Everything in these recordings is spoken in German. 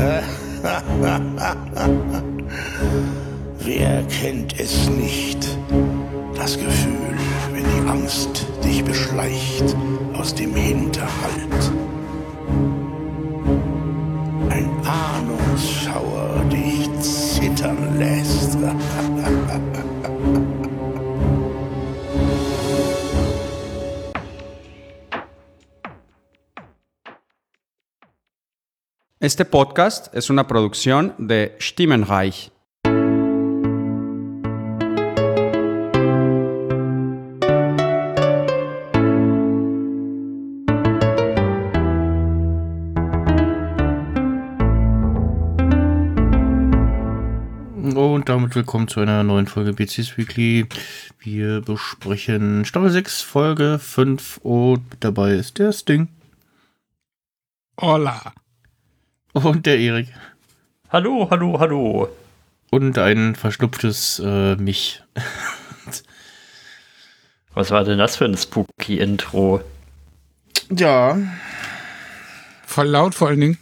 Wer kennt es nicht? Das Gefühl, wenn die Angst dich beschleicht aus dem Hinterhalt. Este podcast es una producción de Stimmenreich. Und damit willkommen zu einer neuen Folge BCS Weekly. Wir besprechen Staffel 6, Folge 5 und mit dabei ist der Sting Hola. Und der Erik Hallo, hallo, hallo. und ein verschnupftes äh, mich. Was war denn das für ein spooky Intro? Ja, Voll laut vor allen Dingen.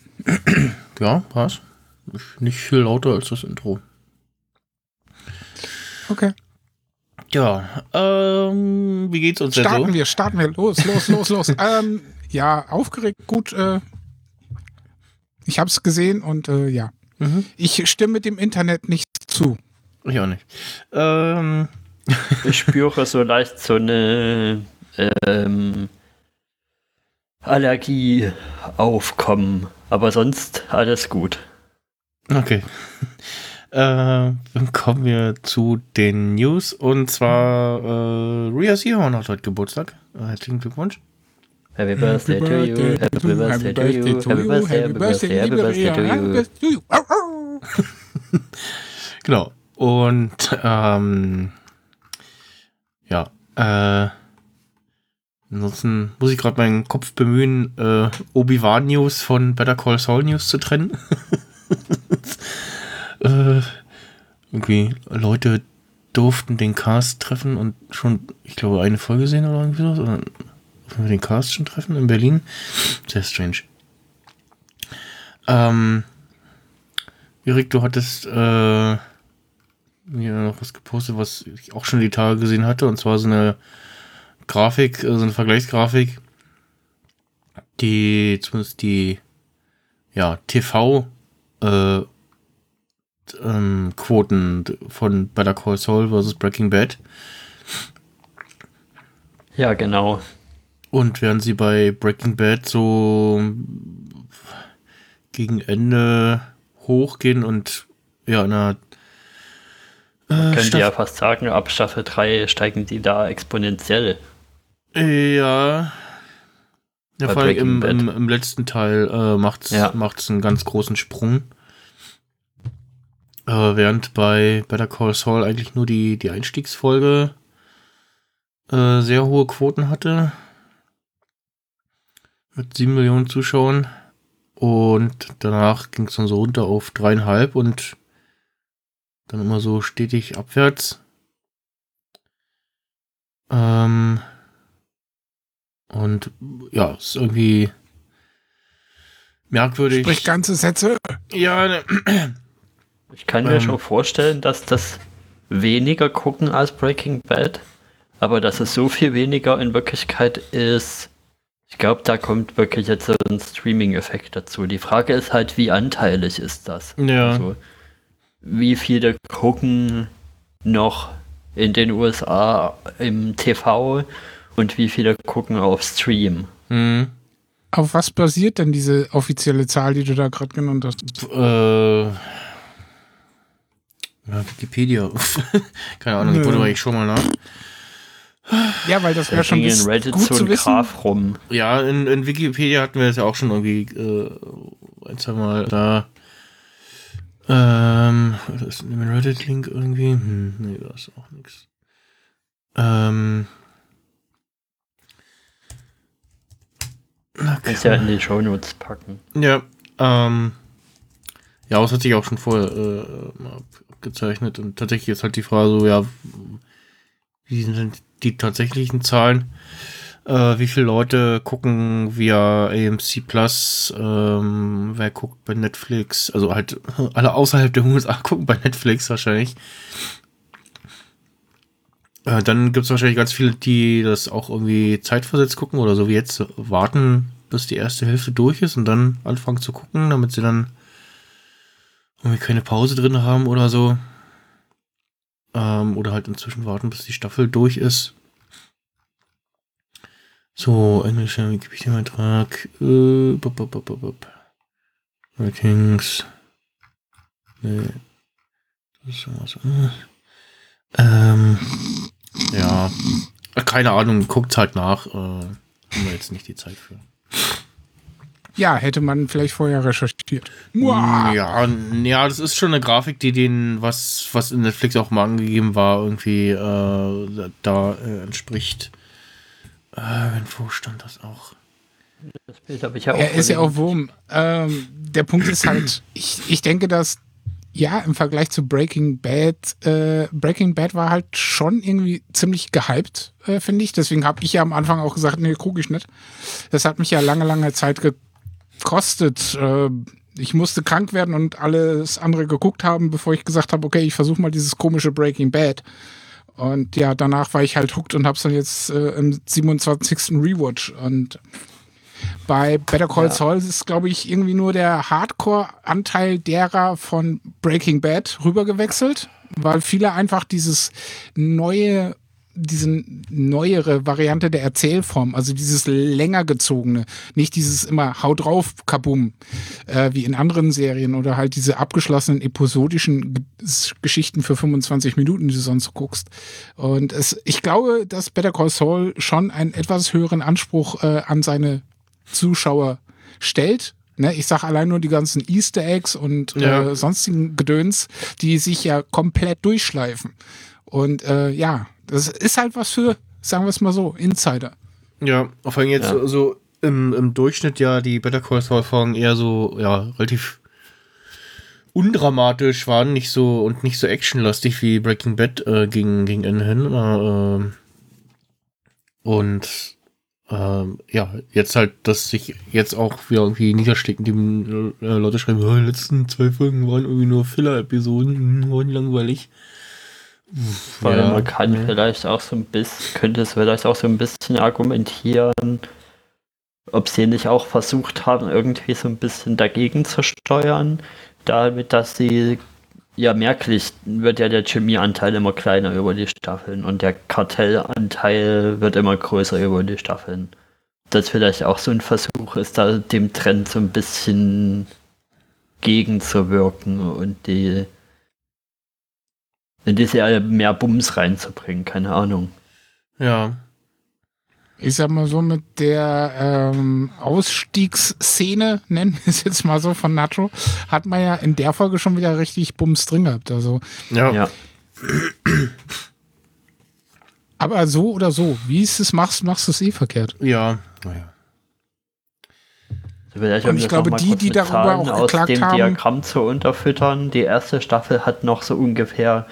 ja, was? Nicht- viel lauter als das Intro. Okay. Ja, ähm, wie geht's uns denn Starten so? wir, starten wir. Los, los, los, los. ähm, ja, aufgeregt, gut. Äh, ich habe es gesehen und äh, ja. Mhm. Ich stimme mit dem Internet nicht zu. Ich auch nicht. Ähm, Ich spüre so leicht so eine ähm, Allergie aufkommen. Aber sonst alles gut. Okay. Äh, dann kommen wir zu den News und zwar äh, Ria Seahorn hat heute Geburtstag. Herzlichen Glückwunsch. Happy birthday to you. Happy birthday to you. Happy birthday, happy birthday, happy birthday to Happy you. birthday to you. Au, au. Genau. Und ähm, ja, äh, ansonsten muss ich gerade meinen Kopf bemühen, äh, Obi-Wan News von Better Call Saul News zu trennen. äh, irgendwie Leute durften den Cast treffen und schon, ich glaube, eine Folge sehen oder irgendwie so. Oder durften wir den Cast schon treffen in Berlin? Sehr strange. Ähm, Erik, du hattest äh, mir noch was gepostet, was ich auch schon die Tage gesehen hatte, und zwar so eine Grafik, äh, so eine Vergleichsgrafik, die zumindest die ja, TV äh, ähm, Quoten von Better Call Saul versus Breaking Bad. Ja, genau. Und während sie bei Breaking Bad so gegen Ende hochgehen und ja, in einer äh, Können die ja fast sagen, ab Staffel 3 steigen die da exponentiell. Ja. Ja, vor allem im, im, im letzten Teil äh, macht's Ja. macht's einen ganz großen Sprung. Äh, während bei Better Call Saul eigentlich nur die, die Einstiegsfolge äh, sehr hohe Quoten hatte. Mit sieben Millionen Zuschauern. Und danach ging es dann so runter auf dreieinhalb und dann immer so stetig abwärts. Ähm, und ja, ist irgendwie merkwürdig. Sprich ganze Sätze. ja, ne, Ich kann mir Ähm. schon vorstellen, dass das weniger gucken als Breaking Bad, aber dass es so viel weniger in Wirklichkeit ist. Ich glaube, da kommt wirklich jetzt so ein Streaming-Effekt dazu. Die Frage ist halt, wie anteilig ist das? Ja. Also, wie viele gucken noch in den USA im TV und wie viele gucken auf Stream? hm, Auf was basiert denn diese offizielle Zahl, die du da gerade genannt hast? äh, ja, Wikipedia. Keine Ahnung, ich Nö. wollte mal, ich schau mal nach. Ja, weil das Da wäre schon in Reddit gut so zu ein wissen. Graph rum. Ja, in, in Wikipedia hatten wir das ja auch schon irgendwie äh, ein, zwei Mal da. Ähm, das ist ein Reddit-Link irgendwie. Hm, nee, da ist auch nichts. Ähm. Kannst ja in die Shownotes packen. Ja, ähm, ja, aber es hat sich auch schon vorher äh, mal abgezeichnet und tatsächlich ist halt die Frage so, ja, wie sind denn die tatsächlichen Zahlen? Äh, wie viele Leute gucken via AMC Plus? Ähm, wer guckt bei Netflix? Also halt alle außerhalb der USA gucken bei Netflix wahrscheinlich. Äh, dann gibt es wahrscheinlich ganz viele, die das auch irgendwie zeitversetzt gucken oder so wie jetzt warten, bis die erste Hälfte durch ist und dann anfangen zu gucken, damit sie dann irgendwie keine Pause drin haben oder so. Ähm, oder halt inzwischen warten, bis die Staffel durch ist. So, englischer Wikipedia-Eintrag. Äh, bup, bup, bup, bup. Ratings. Nee. Das ist sowas. Äh. Ähm, ja. Keine Ahnung, guckt's halt nach. Äh, haben wir jetzt nicht die Zeit für. Ja, hätte man vielleicht vorher recherchiert. Ja, ja, das ist schon eine Grafik, die den, was, was in Netflix auch mal angegeben war, irgendwie äh, da äh, entspricht. Äh, wo stand das auch? Das Bild habe ich ja auch. Er ist ja auch Wurm. Ähm, der Punkt ist halt, ich, ich denke, dass ja, im Vergleich zu Breaking Bad, äh, Breaking Bad war halt schon irgendwie ziemlich gehypt, äh, finde ich. Deswegen habe ich ja am Anfang auch gesagt, nee, gucke ich nicht. Das hat mich ja lange, lange Zeit gekostet. Äh, ich musste krank werden und alles andere geguckt haben, bevor ich gesagt habe, okay, ich versuche mal dieses komische Breaking Bad. Und ja, danach war ich halt hooked und hab's dann jetzt äh, im 27. Rewatch. Und bei Better Call Ja. Saul ist, glaube ich, irgendwie nur der Hardcore-Anteil derer von Breaking Bad rübergewechselt, weil viele einfach dieses neue, diese neuere Variante der Erzählform, also dieses länger gezogene, nicht dieses immer Hau drauf, Kabum, äh, wie in anderen Serien oder halt diese abgeschlossenen episodischen G Geschichten für 25 Minuten, die du sonst guckst. Und es, ich glaube, dass Better Call Saul schon einen etwas höheren Anspruch äh, an seine Zuschauer stellt. Ne, ich sage allein nur die ganzen Easter Eggs und Ja. äh, sonstigen Gedöns, die sich ja komplett durchschleifen. Und äh, ja, das ist halt was für, sagen wir es mal so, Insider. Ja, vor allem jetzt Ja. so im, im Durchschnitt ja die Better Call Saul Folgen eher so, ja, relativ undramatisch waren, nicht so und nicht so actionlastig wie Breaking Bad äh, gegen, gegen Ende hin. Äh, und ähm, ja, jetzt halt, dass sich jetzt auch wieder irgendwie niederschlägt, indem äh, Leute schreiben, "Ja, die letzten zwei Folgen waren irgendwie nur Filler-Episoden, hm, waren langweilig. Weil Ja. man kann vielleicht auch so ein bisschen, könnte es vielleicht auch so ein bisschen argumentieren, ob sie nicht auch versucht haben, irgendwie so ein bisschen dagegen zu steuern, damit, dass sie ja merklich wird ja der Chemieanteil immer kleiner über die Staffeln und der Kartellanteil wird immer größer über die Staffeln. Das vielleicht auch so ein Versuch ist, da dem Trend so ein bisschen gegenzuwirken und die in die Serie mehr Bums reinzubringen, keine Ahnung. Ja. Ich sag mal so, mit der ähm, Ausstiegsszene, nennen wir es jetzt mal so, von Nacho, hat man ja in der Folge schon wieder richtig Bums drin gehabt. Also, Ja. Ja, aber so oder so, wie es es machst, machst du es eh verkehrt. Ja. Naja. vielleicht Und ich das glaube, die, die darüber Zahlen auch aus geklagt dem haben- Diagramm zu unterfüttern. Die erste Staffel hat noch so ungefähr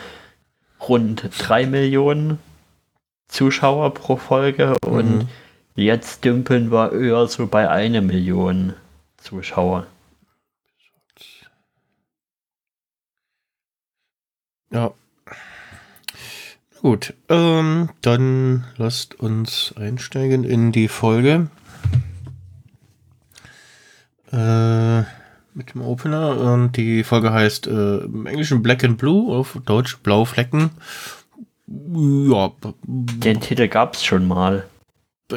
rund drei Millionen Zuschauer pro Folge und Mhm. jetzt dümpeln wir eher so bei eine Million Zuschauer. Ja. Gut, ähm, dann lasst uns einsteigen in die Folge. Äh, mit dem Opener. Und die Folge heißt äh, im Englischen Black and Blue, auf Deutsch Blaue Flecken. Ja, Den Titel gab es schon mal.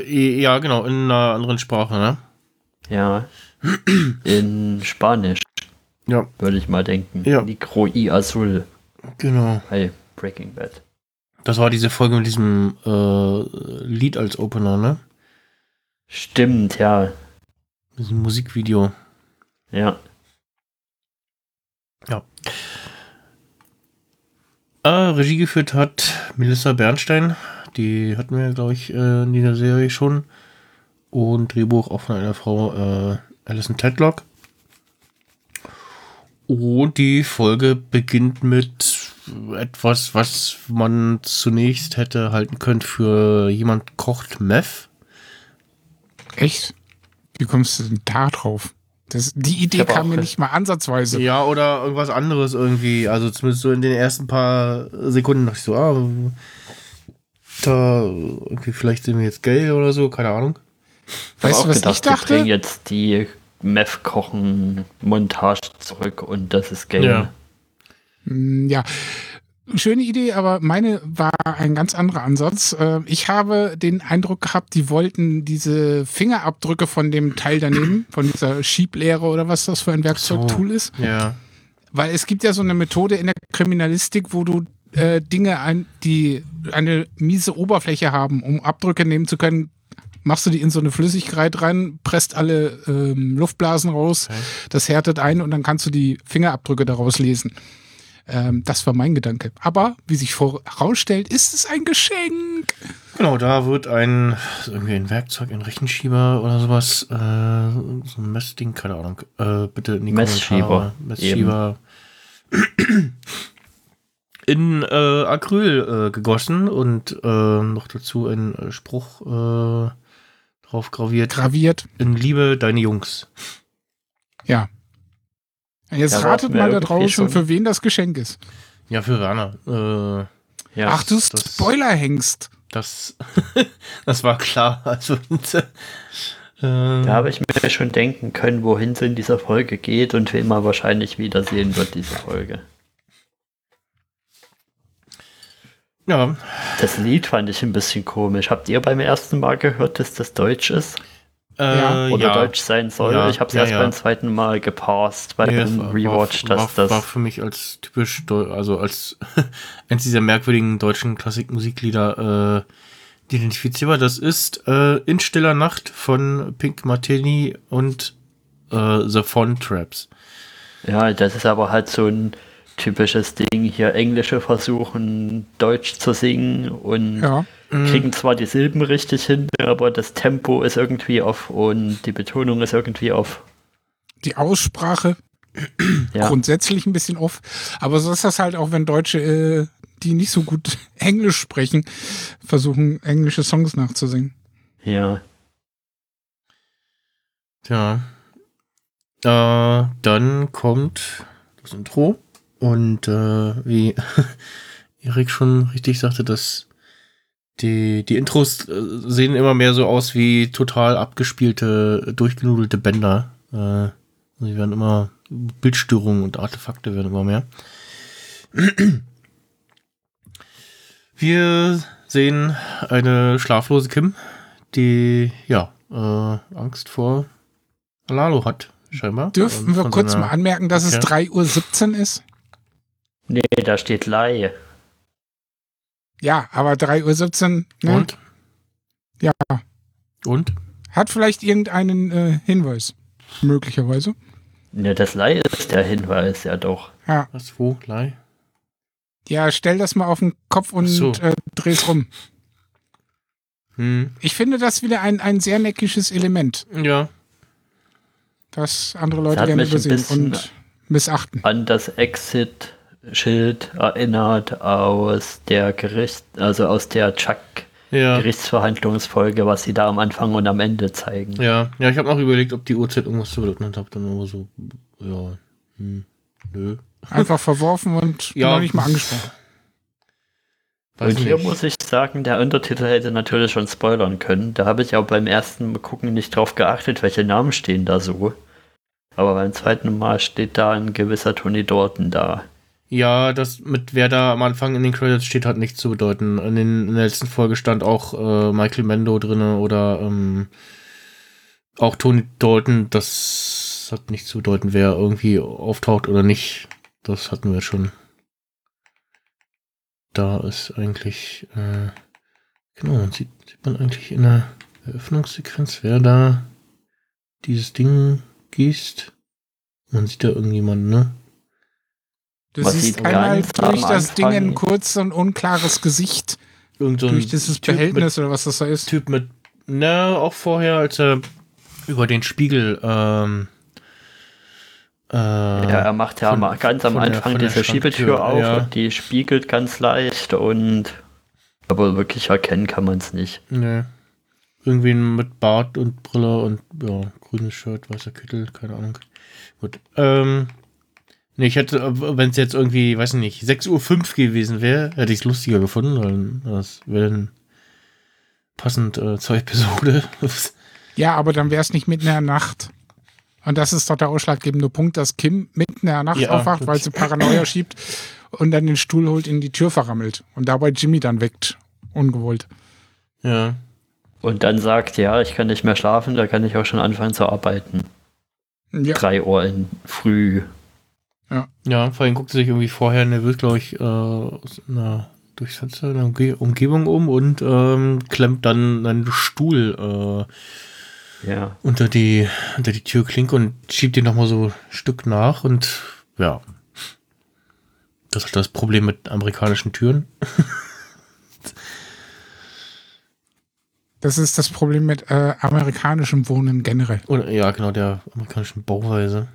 ja, genau, in einer anderen Sprache, ne? Ja. In Spanisch, Ja, würde ich mal denken. Ja. Micro y Azul genau. bei Breaking Bad. Das war diese Folge mit diesem äh, Lied als Opener, ne? Stimmt, ja. Diesem Musikvideo. Ja. Äh, Regie geführt hat Melissa Bernstein. Die hatten wir, glaube ich, äh, in dieser Serie schon. Und Drehbuch auch von einer Frau, äh, Alison Tedlock. Und die Folge beginnt mit etwas, was man zunächst hätte halten können für jemand kocht Meth. Echt? Wie kommst du denn da drauf? Das, die Idee kam mir nicht mal ansatzweise. Ja, oder irgendwas anderes irgendwie. Also zumindest so in den ersten paar Sekunden dachte ich so, ah, da irgendwie vielleicht sind wir jetzt gay oder so, keine Ahnung. Weißt du, was ich wir dachte? bringen jetzt die Meth-Kochen-Montage zurück und das ist Game. Ja. Mm, Ja, schöne Idee, aber meine war ein ganz anderer Ansatz. Äh, Ich habe den Eindruck gehabt, die wollten diese Fingerabdrücke von dem Teil daneben, von dieser Schieblehre oder was das für ein Werkzeugtool ist. Ja. Weil es gibt ja so eine Methode in der Kriminalistik, wo du äh, Dinge, ein, die eine miese Oberfläche haben, um Abdrücke nehmen zu können, machst du die in so eine Flüssigkeit rein, presst alle ähm, Luftblasen raus, das härtet ein und dann kannst du die Fingerabdrücke daraus lesen. Ähm, das war mein Gedanke. Aber wie sich herausstellt, ist es ein Geschenk. Genau, da wird ein irgendwie ein Werkzeug, ein Rechenschieber oder sowas, äh, so ein Messding, keine Ahnung. Äh, bitte in die Messschieber, Kommentare. Messschieber. In äh, Acryl äh, gegossen und äh, noch dazu ein äh, Spruch äh, drauf graviert. Graviert. In Liebe, deine Jungs. Ja. Jetzt Ja, ratet mal da draußen, für wen das Geschenk ist. Ja, für Werner. Äh, Ja. Ach, du das- Spoiler-Hengst. das, das war klar. Also, äh, Da habe ich mir schon denken können, wohin es in dieser Folge geht und wen man wahrscheinlich wiedersehen wird, diese Folge. ja, Das Lied fand ich ein bisschen komisch. Habt ihr beim ersten Mal gehört, dass das Deutsch ist? Äh, Oder ja. Deutsch sein soll? Ja, ich habe es ja, erst ja. beim zweiten Mal geparst, bei Nee, dem Rewatch, war, dass war, das. war für mich als typisch, also als eins dieser merkwürdigen deutschen Klassikmusiklieder äh, identifizierbar. Das ist äh, In stiller Nacht von Pink Martini und äh, The Fon Traps. Ja, das ist aber halt so ein typisches Ding hier. Englische versuchen Deutsch zu singen und Ja. Kriegen zwar die Silben richtig hin, aber das Tempo ist irgendwie off und die Betonung ist irgendwie off. Die Aussprache Ja, grundsätzlich ein bisschen off. Aber so ist das halt auch, wenn Deutsche, äh, die nicht so gut Englisch sprechen, versuchen, englische Songs nachzusingen. ja. Ja. Äh, dann kommt das Intro und äh, wie Erik schon richtig sagte, dass die, die Intros äh, sehen immer mehr so aus wie total abgespielte, durchgenudelte Bänder. Äh, sie werden immer, Bildstörungen und Artefakte werden immer mehr. Wir sehen eine schlaflose Kim, die ja äh, Angst vor Lalo hat, scheinbar. Dürfen Und wir kurz mal anmerken, dass es Okay. 3.17 Uhr ist? Nee, da steht Lei. Ja, aber 3.17 Uhr ne? Und? Ja. Und? hat vielleicht irgendeinen äh, Hinweis. Möglicherweise. Ne, das Lei ist der Hinweis, ja doch. Ja. Was, wo? Lei? ja, stell das mal auf den Kopf und so. äh, dreh's rum. Hm. Ich finde das wieder ein, ein sehr neckisches Element, Ja. das andere Leute hat gerne übersehen und missachten. An das Exit-Schild erinnert aus der Gericht, also aus der Chuck Ja. Gerichtsverhandlungsfolge, was sie da am Anfang und am Ende zeigen. Ja. Ja, ich habe noch überlegt, ob die Uhrzeit irgendwas zu bedeuten hat. Hab dann aber so, ja. Hm. Nö. Einfach verworfen und Ja. noch nicht mal angesprochen. Weiß und hier nicht. muss ich sagen, der Untertitel hätte natürlich schon spoilern können. Da habe ich auch beim ersten Gucken nicht drauf geachtet, welche Namen stehen da so. Aber beim zweiten Mal steht da ein gewisser Tony Dorton da. Ja, das mit wer da am Anfang in den Credits steht, hat nichts zu bedeuten. In, den, in der letzten Folge stand auch äh, Michael Mendo drinne oder ähm, auch Tony Dalton. Das hat nichts zu bedeuten, wer irgendwie auftaucht oder nicht. Das hatten wir schon. Da ist eigentlich, äh, genau, sieht, sieht man eigentlich in der Eröffnungssequenz, wer da dieses Ding gießt. Man sieht da irgendjemanden, ne? Du Was siehst einmal durch das Ding ein Anfang- kurz und unklares Gesicht. Irgend so ein durch dieses Typ Behältnis oder was das da ist. Typ mit, na, auch vorher, als er über den Spiegel, ähm, äh, Ja, er macht ja von- ganz am Anfang der diese Schiebetür auf ja. und die spiegelt ganz leicht und aber wirklich erkennen kann man es nicht. Nee. irgendwie mit Bart und Brille und ja, grünes Shirt, weißer Kittel, keine Ahnung. Gut. Ähm, nee, ich hätte, wenn es jetzt irgendwie, weiß ich nicht, 6.05 Uhr gewesen wäre, hätte ich es lustiger gefunden, weil das wäre dann passend äh, zur Episode. Ja, aber dann wäre es nicht mitten in der Nacht. Und das ist doch der ausschlaggebende Punkt, dass Kim mitten in der Nacht Ja, aufwacht, weil sie Paranoia schiebt und dann den Stuhl holt, in die Tür verrammelt und dabei Jimmy dann weckt. Ungewollt. ja. Und dann sagt, ja, ich kann nicht mehr schlafen, da kann ich auch schon anfangen zu arbeiten. Ja, Drei Uhr in früh. Ja, vor allem guckt sie sich irgendwie vorher nervös, glaube ich, äh, aus einer, der Umge Umgebung um und ähm, klemmt dann einen Stuhl äh, Ja. unter die unter die Türklinke und schiebt ihn nochmal so ein Stück nach und ja. Das ist das Problem mit amerikanischen Türen. das ist das Problem mit äh, amerikanischem Wohnen generell. Oder ja, genau, der amerikanischen Bauweise.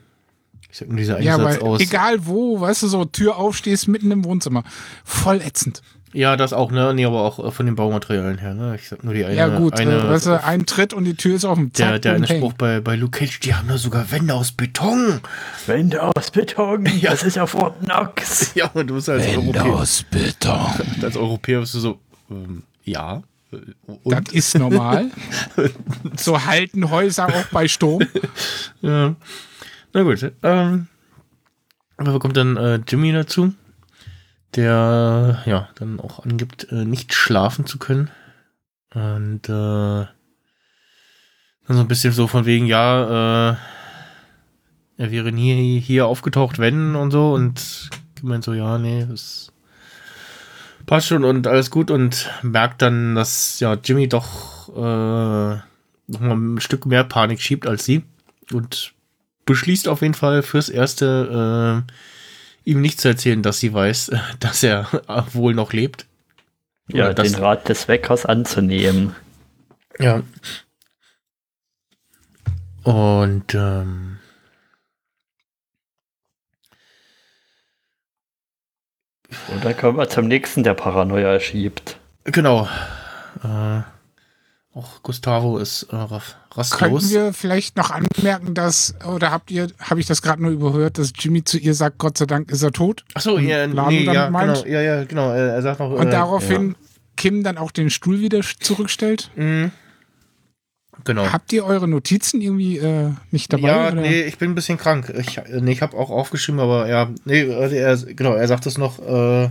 Ich sag nur dieser Ja, Einsatz weil aus. egal wo, weißt du, so Tür aufstehst, mitten im Wohnzimmer. Voll ätzend. Ja, das auch, ne? Nee, aber auch äh, von den Baumaterialien her, ne? Ich sag nur die eine. ja, gut, eine, äh, weißt du, ein Tritt und die Tür ist offen. der, Zack, der eine boom, Spruch bei, bei Luke Cage, die haben da sogar Wände aus Beton. Wände aus Beton, Ja. das ist ja Fort Knox. Ja, und du bist als Wände Europäer, aus Beton. als Europäer bist du so, ähm, ja. Und, Das ist normal. so halten Häuser auch bei Sturm. ja. Na gut, ähm, aber kommt dann äh, Jimmy dazu, der ja dann auch angibt, äh, nicht schlafen zu können. Und äh, dann so ein bisschen so von wegen, ja, äh, er wäre nie hier aufgetaucht, wenn und so. Und gemeint so, ja, nee, das passt schon und alles gut. Und merkt dann, dass ja Jimmy doch äh, noch mal ein Stück mehr Panik schiebt als sie. Und beschließt auf jeden Fall fürs Erste, äh, ihm nicht zu erzählen, dass sie weiß, dass er wohl noch lebt. Ja, Oder den Rat des Weckers anzunehmen. Ja. Und ähm, Und dann kommen wir zum nächsten, der Paranoia schiebt. genau. Äh, auch Gustavo ist äh, raff- Könnten rastlos. wir vielleicht noch anmerken, dass, oder habt ihr, habe ich das gerade nur überhört, dass Jimmy zu ihr sagt, Gott sei Dank ist er tot? Achso, ja, nee, ja, meint? genau, ja, ja, genau. Er, er sagt noch. Und äh, daraufhin Kim dann auch den Stuhl wieder zurückstellt? Ja. Mhm. Genau. Habt ihr eure Notizen irgendwie äh, nicht dabei? ja, oder? nee, ich bin ein bisschen krank. Ich, äh, nee, ich habe auch aufgeschrieben, aber ja, nee, äh, er, genau, er sagt es noch. Äh,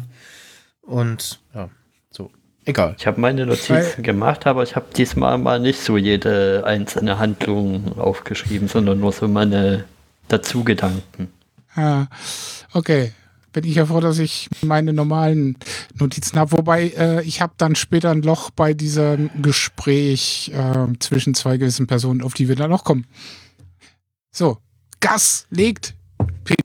und ja, so. Egal. Ich habe meine Notizen gemacht, aber ich habe diesmal mal nicht so jede einzelne Handlung aufgeschrieben, sondern nur so meine Dazu-Gedanken. Ah, okay. Bin ich ja froh, dass ich meine normalen Notizen habe. Wobei äh, ich habe dann später ein Loch bei diesem Gespräch äh, zwischen zwei gewissen Personen, auf die wir dann noch kommen. So, Gas legt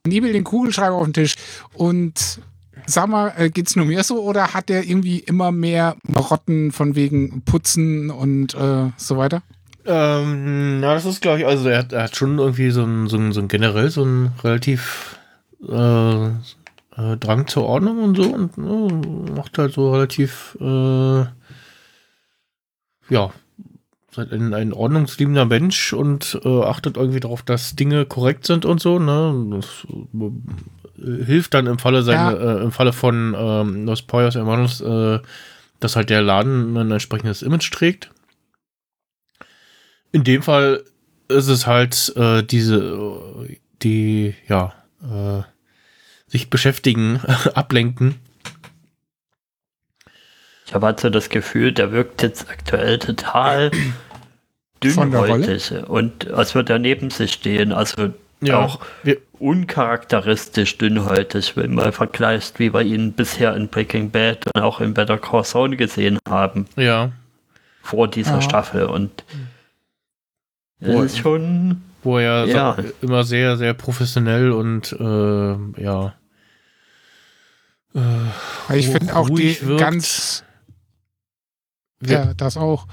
penibel den Kugelschreiber auf den Tisch und sag mal, äh, geht's nur mir so oder hat der irgendwie immer mehr Marotten von wegen Putzen und äh, so weiter? Ähm, ja, das ist, glaube ich, also er hat, er hat schon irgendwie so ein, so ein, so ein generell so ein relativ äh, äh, Drang zur Ordnung und so und äh, macht halt so relativ, äh, ja, seid ein, ein ordnungsliebender Mensch und äh, achtet irgendwie darauf, dass Dinge korrekt sind und so, ne? Das hilft dann im Falle seine, äh, im Falle von ähm, Los Poyos Hermanos, äh, dass halt der Laden ein entsprechendes Image trägt. In dem Fall ist es halt äh, diese, äh, die, ja, äh, sich beschäftigen, ablenken. Ich habe halt so das Gefühl, der wirkt jetzt aktuell total dünnhäutig und als würde er neben sich stehen. Also Ja, auch wir- uncharakteristisch dünnhäutig, wenn man vergleicht, wie wir ihn bisher in Breaking Bad und auch in Better Call Saul gesehen haben, Ja, vor dieser Ja. Staffel. Und Wo- ist schon wo er Ja. so, immer sehr, sehr professionell und äh, ja. Äh, ich finde auch die wirkt. ganz Ja, das auch.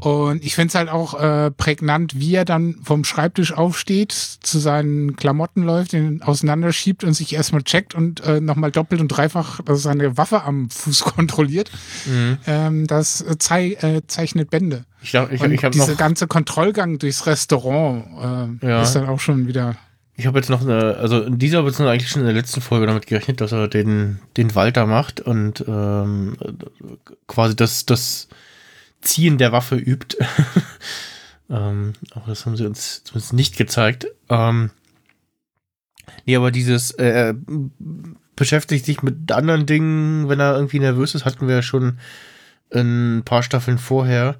Und ich finde es halt auch äh, prägnant, wie er dann vom Schreibtisch aufsteht, zu seinen Klamotten läuft, den auseinanderschiebt und sich erstmal checkt und äh, nochmal doppelt und dreifach seine Waffe am Fuß kontrolliert. Mhm. Ähm, das äh, zei äh, zeichnet Bände. Ich, glaub, ich, Und ich dieser ganze Kontrollgang durchs Restaurant äh, Ja. ist dann auch schon wieder. ich habe jetzt noch eine, also in dieser beziehungsweise eigentlich schon in der letzten Folge damit gerechnet, dass er den, den Walter macht und ähm, quasi das, das Ziehen der Waffe übt. ähm, aber das haben sie uns zumindest nicht gezeigt. Ähm, nee, aber dieses äh, äh, beschäftigt sich mit anderen Dingen, wenn er irgendwie nervös ist, hatten wir ja schon ein paar Staffeln vorher.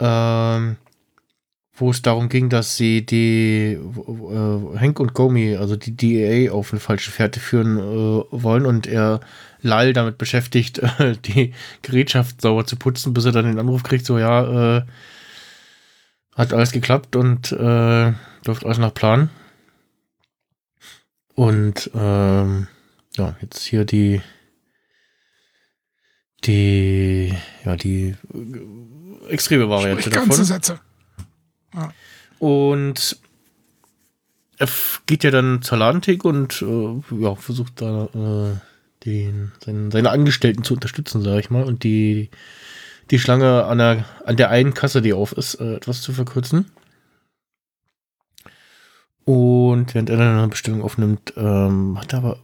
Ähm, wo es darum ging, dass sie die äh, Hank und Gomi, also die DEA, auf eine falsche Fährte führen äh, wollen und er Lyle damit beschäftigt, äh, die Gerätschaft sauber zu putzen, bis er dann den Anruf kriegt, so ja, äh, hat alles geklappt und äh, läuft alles nach Plan. Und ähm, ja, jetzt hier die die ja die extreme Variante Sprich ganze davon. Sätze. Und er geht ja dann zur Ladentheke und äh, ja, versucht da äh, den, seinen, seine Angestellten zu unterstützen, sage ich mal, und die, die Schlange an der, an der einen Kasse, die auf ist, äh, etwas zu verkürzen. Und während er dann eine Bestellung aufnimmt, ähm, hat er aber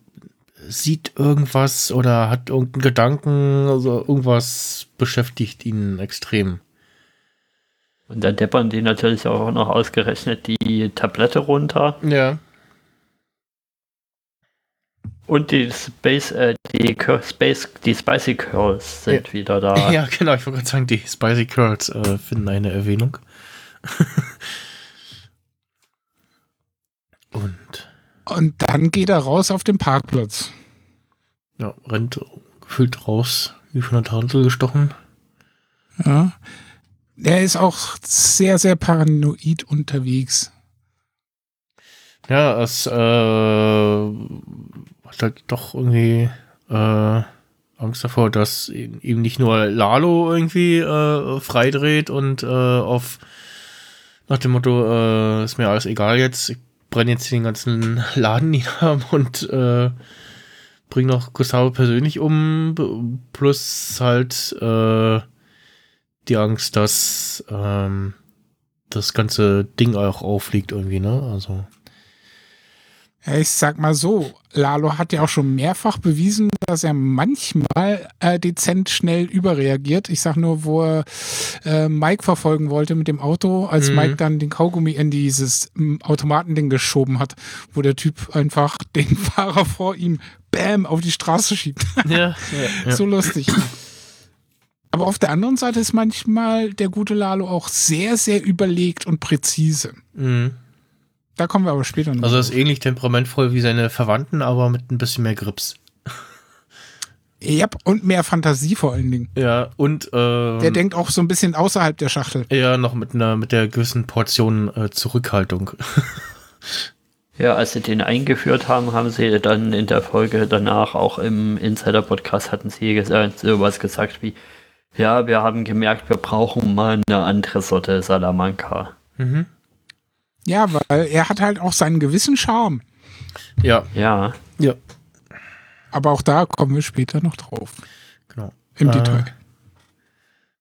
sieht irgendwas oder hat irgendeinen Gedanken, also irgendwas beschäftigt ihn extrem. Und dann deppern die natürlich auch noch ausgerechnet die Tablette runter. Ja. Und die Space, äh, die Cur- Space, die Spicy Curls sind wieder da. Ja, genau, ich wollte gerade sagen, die Spicy Curls äh, finden eine Erwähnung. Und Und dann geht er raus auf den Parkplatz. ja, rennt gefühlt raus, wie von der Tarantel gestochen. Ja. Er ist auch sehr, sehr paranoid unterwegs. Ja, es äh, hat halt doch irgendwie äh, Angst davor, dass ihm nicht nur Lalo irgendwie äh, freidreht und äh, auf nach dem Motto, äh, ist mir alles egal jetzt, ich brenne jetzt den ganzen Laden nieder und äh, bring noch Gustavo persönlich um, plus halt äh, die Angst, dass ähm, das ganze Ding auch auffliegt irgendwie, ne? Also. Ja, ich sag mal so, Lalo hat ja auch schon mehrfach bewiesen, dass er manchmal äh, dezent schnell überreagiert. Ich sag nur, wo er äh, Mike verfolgen wollte mit dem Auto, als Mhm. Mike dann den Kaugummi in dieses ähm, Automatending geschoben hat, wo der Typ einfach den Fahrer vor ihm bam auf die Straße schiebt. Ja, ja, ja. so lustig. Aber auf der anderen Seite ist manchmal der gute Lalo auch sehr, sehr überlegt und präzise. Mhm. Da kommen wir aber später noch. Also ist ähnlich temperamentvoll wie seine Verwandten, aber mit ein bisschen mehr Grips. ja, und mehr Fantasie vor allen Dingen. Ja, und ähm, Der denkt auch so ein bisschen außerhalb der Schachtel. ja noch mit einer mit der gewissen Portion äh, Zurückhaltung. Ja, als sie den eingeführt haben, haben sie dann in der Folge danach auch im Insider-Podcast hatten sie gesagt, sowas gesagt wie, ja, wir haben gemerkt, wir brauchen mal eine andere Sorte Salamanca. mhm. Ja, weil er hat halt auch seinen gewissen Charme. Ja, Ja, ja, Aber auch da kommen wir später noch drauf. genau. Im Äh, Detail.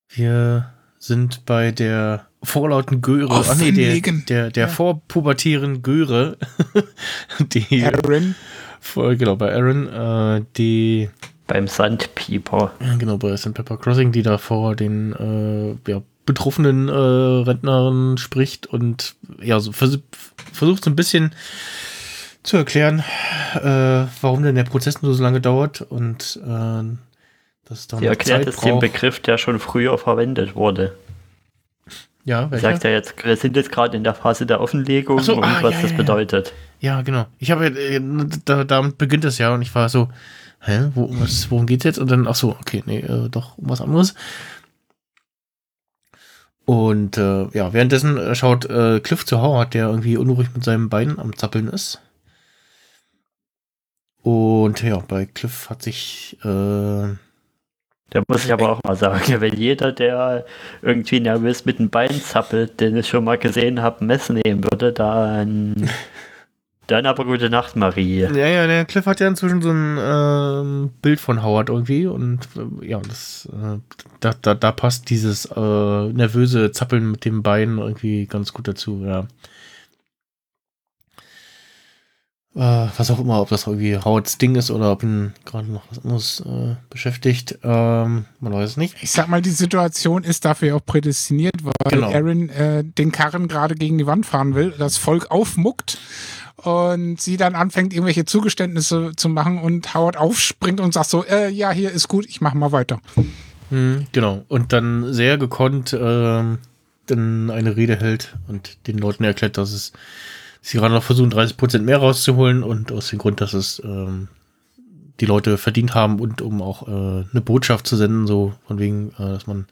Wir sind bei der vorlauten Göre. Ach nee, der, der, der Ja. vorpubertären Göre. die, Aaron. vor, genau, bei Aaron, äh, die beim Sandpieper. Genau, bei St. Pepper Crossing, die da vor den äh, ja, betroffenen äh, Rentnern spricht und ja, so vers versucht so ein bisschen zu erklären, äh, warum denn der Prozess nur so lange dauert und äh, dass es da Sie erklärt Zeit es den. Begriff, der schon früher verwendet wurde. Ja, welcher? sagt ja jetzt, wir sind jetzt gerade in der Phase der Offenlegung so, und ah, was ja, das ja, bedeutet. Ja, genau. Ich habe äh, da, damit beginnt es ja und ich war so, hä, wo, was, worum geht's jetzt? Und dann, ach so, okay, nee, äh, doch um was anderes. Und äh, ja, währenddessen äh, schaut äh, Cliff zu Howard, der irgendwie unruhig mit seinem Bein am Zappeln ist. Und ja, bei Cliff hat sich äh, Da muss ich aber auch mal sagen, wenn jeder, der irgendwie nervös mit dem Bein zappelt, den ich schon mal gesehen habe, Mess nehmen würde, dann, dann aber gute Nacht, Marie. Ja, ja, der Cliff hat ja inzwischen so ein ähm, Bild von Howard irgendwie und äh, ja, das, äh, da, da, da passt dieses äh, nervöse Zappeln mit dem Bein irgendwie ganz gut dazu, ja. Äh, was auch immer, ob das irgendwie Howards Ding ist oder ob ihn gerade noch was anderes äh, beschäftigt, ähm, man weiß es nicht. Ich sag mal, die Situation ist dafür auch prädestiniert, weil Genau. Aaron äh, den Karren gerade gegen die Wand fahren will, das Volk aufmuckt und sie dann anfängt, irgendwelche Zugeständnisse zu machen und Howard aufspringt und sagt so, äh, ja, hier ist gut, ich mach mal weiter. Mhm, genau. Und dann sehr gekonnt ähm, dann eine Rede hält und den Leuten erklärt, dass es sie gerade noch versuchen, 30% mehr rauszuholen und aus dem Grund, dass es ähm, die Leute verdient haben und um auch äh, eine Botschaft zu senden, so von wegen, äh, dass man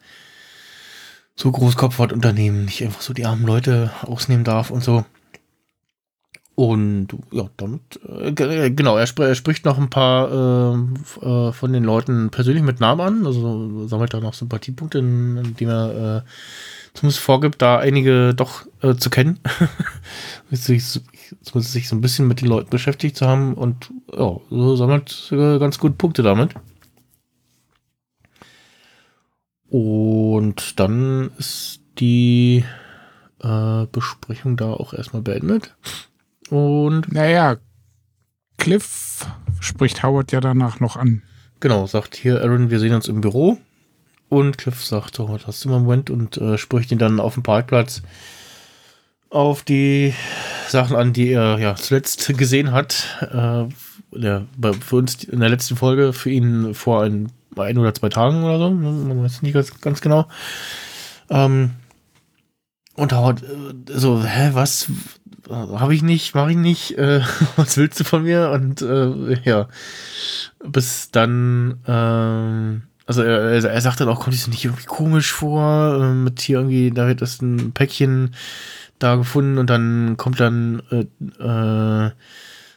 so Großkopfwortunternehmen nicht einfach so die armen Leute ausnehmen darf und so. Und ja, damit, äh, ge- genau, er, spr er spricht noch ein paar ähm, äh, von den Leuten persönlich mit Namen an, also sammelt da noch Sympathiepunkte, in- indem er äh, zumindest vorgibt, da einige doch äh, zu kennen. zumindest sich so ein bisschen mit den Leuten beschäftigt zu haben und ja, so sammelt äh, ganz gut Punkte damit. Und dann ist die äh, Besprechung da auch erstmal beendet. Und Naja, Cliff spricht Howard ja danach noch an. genau, sagt hier Aaron, wir sehen uns im Büro. Und Cliff sagt, oh, was hast du mal einen Moment? Und äh, spricht ihn dann auf dem Parkplatz auf die Sachen an, die er ja zuletzt gesehen hat. Äh, ja, bei, für uns in der letzten Folge, für ihn vor ein, ein oder zwei Tagen oder so. Man weiß nicht ganz, ganz genau. Ähm, und Howard, äh, so, hä, was? Habe ich nicht, mache ich nicht, äh, was willst du von mir? Und äh, ja, bis dann, ähm, also er, er, er sagt dann auch, kommt es nicht irgendwie komisch vor, äh, mit hier irgendwie, da wird das ein Päckchen da gefunden und dann kommt dann äh, äh,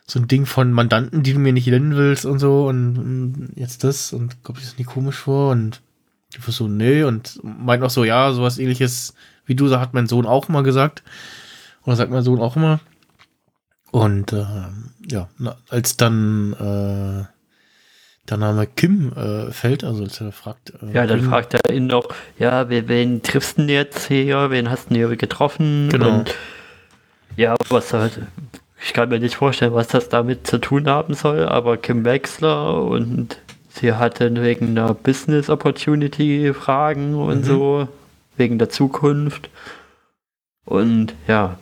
so ein Ding von Mandanten, die du mir nicht nennen willst und so und, und jetzt das und kommt das nicht komisch vor? Und ich war so, nee. Und meint auch so, ja, sowas ähnliches wie du, hat mein Sohn auch immer gesagt oder sagt mein Sohn auch immer und äh, ja, na, als dann äh, der Name Kim äh, fällt, also als er fragt. Äh, Ja, dann wen- fragt er ihn noch, ja, wen, wen triffst du denn jetzt hier? Wen hast du denn hier getroffen? Genau. Und ja, was halt, ich kann mir nicht vorstellen, was das damit zu tun haben soll, aber Kim Wechsler und sie hatte wegen einer Business Opportunity Fragen und Mhm. so, wegen der Zukunft. Und ja,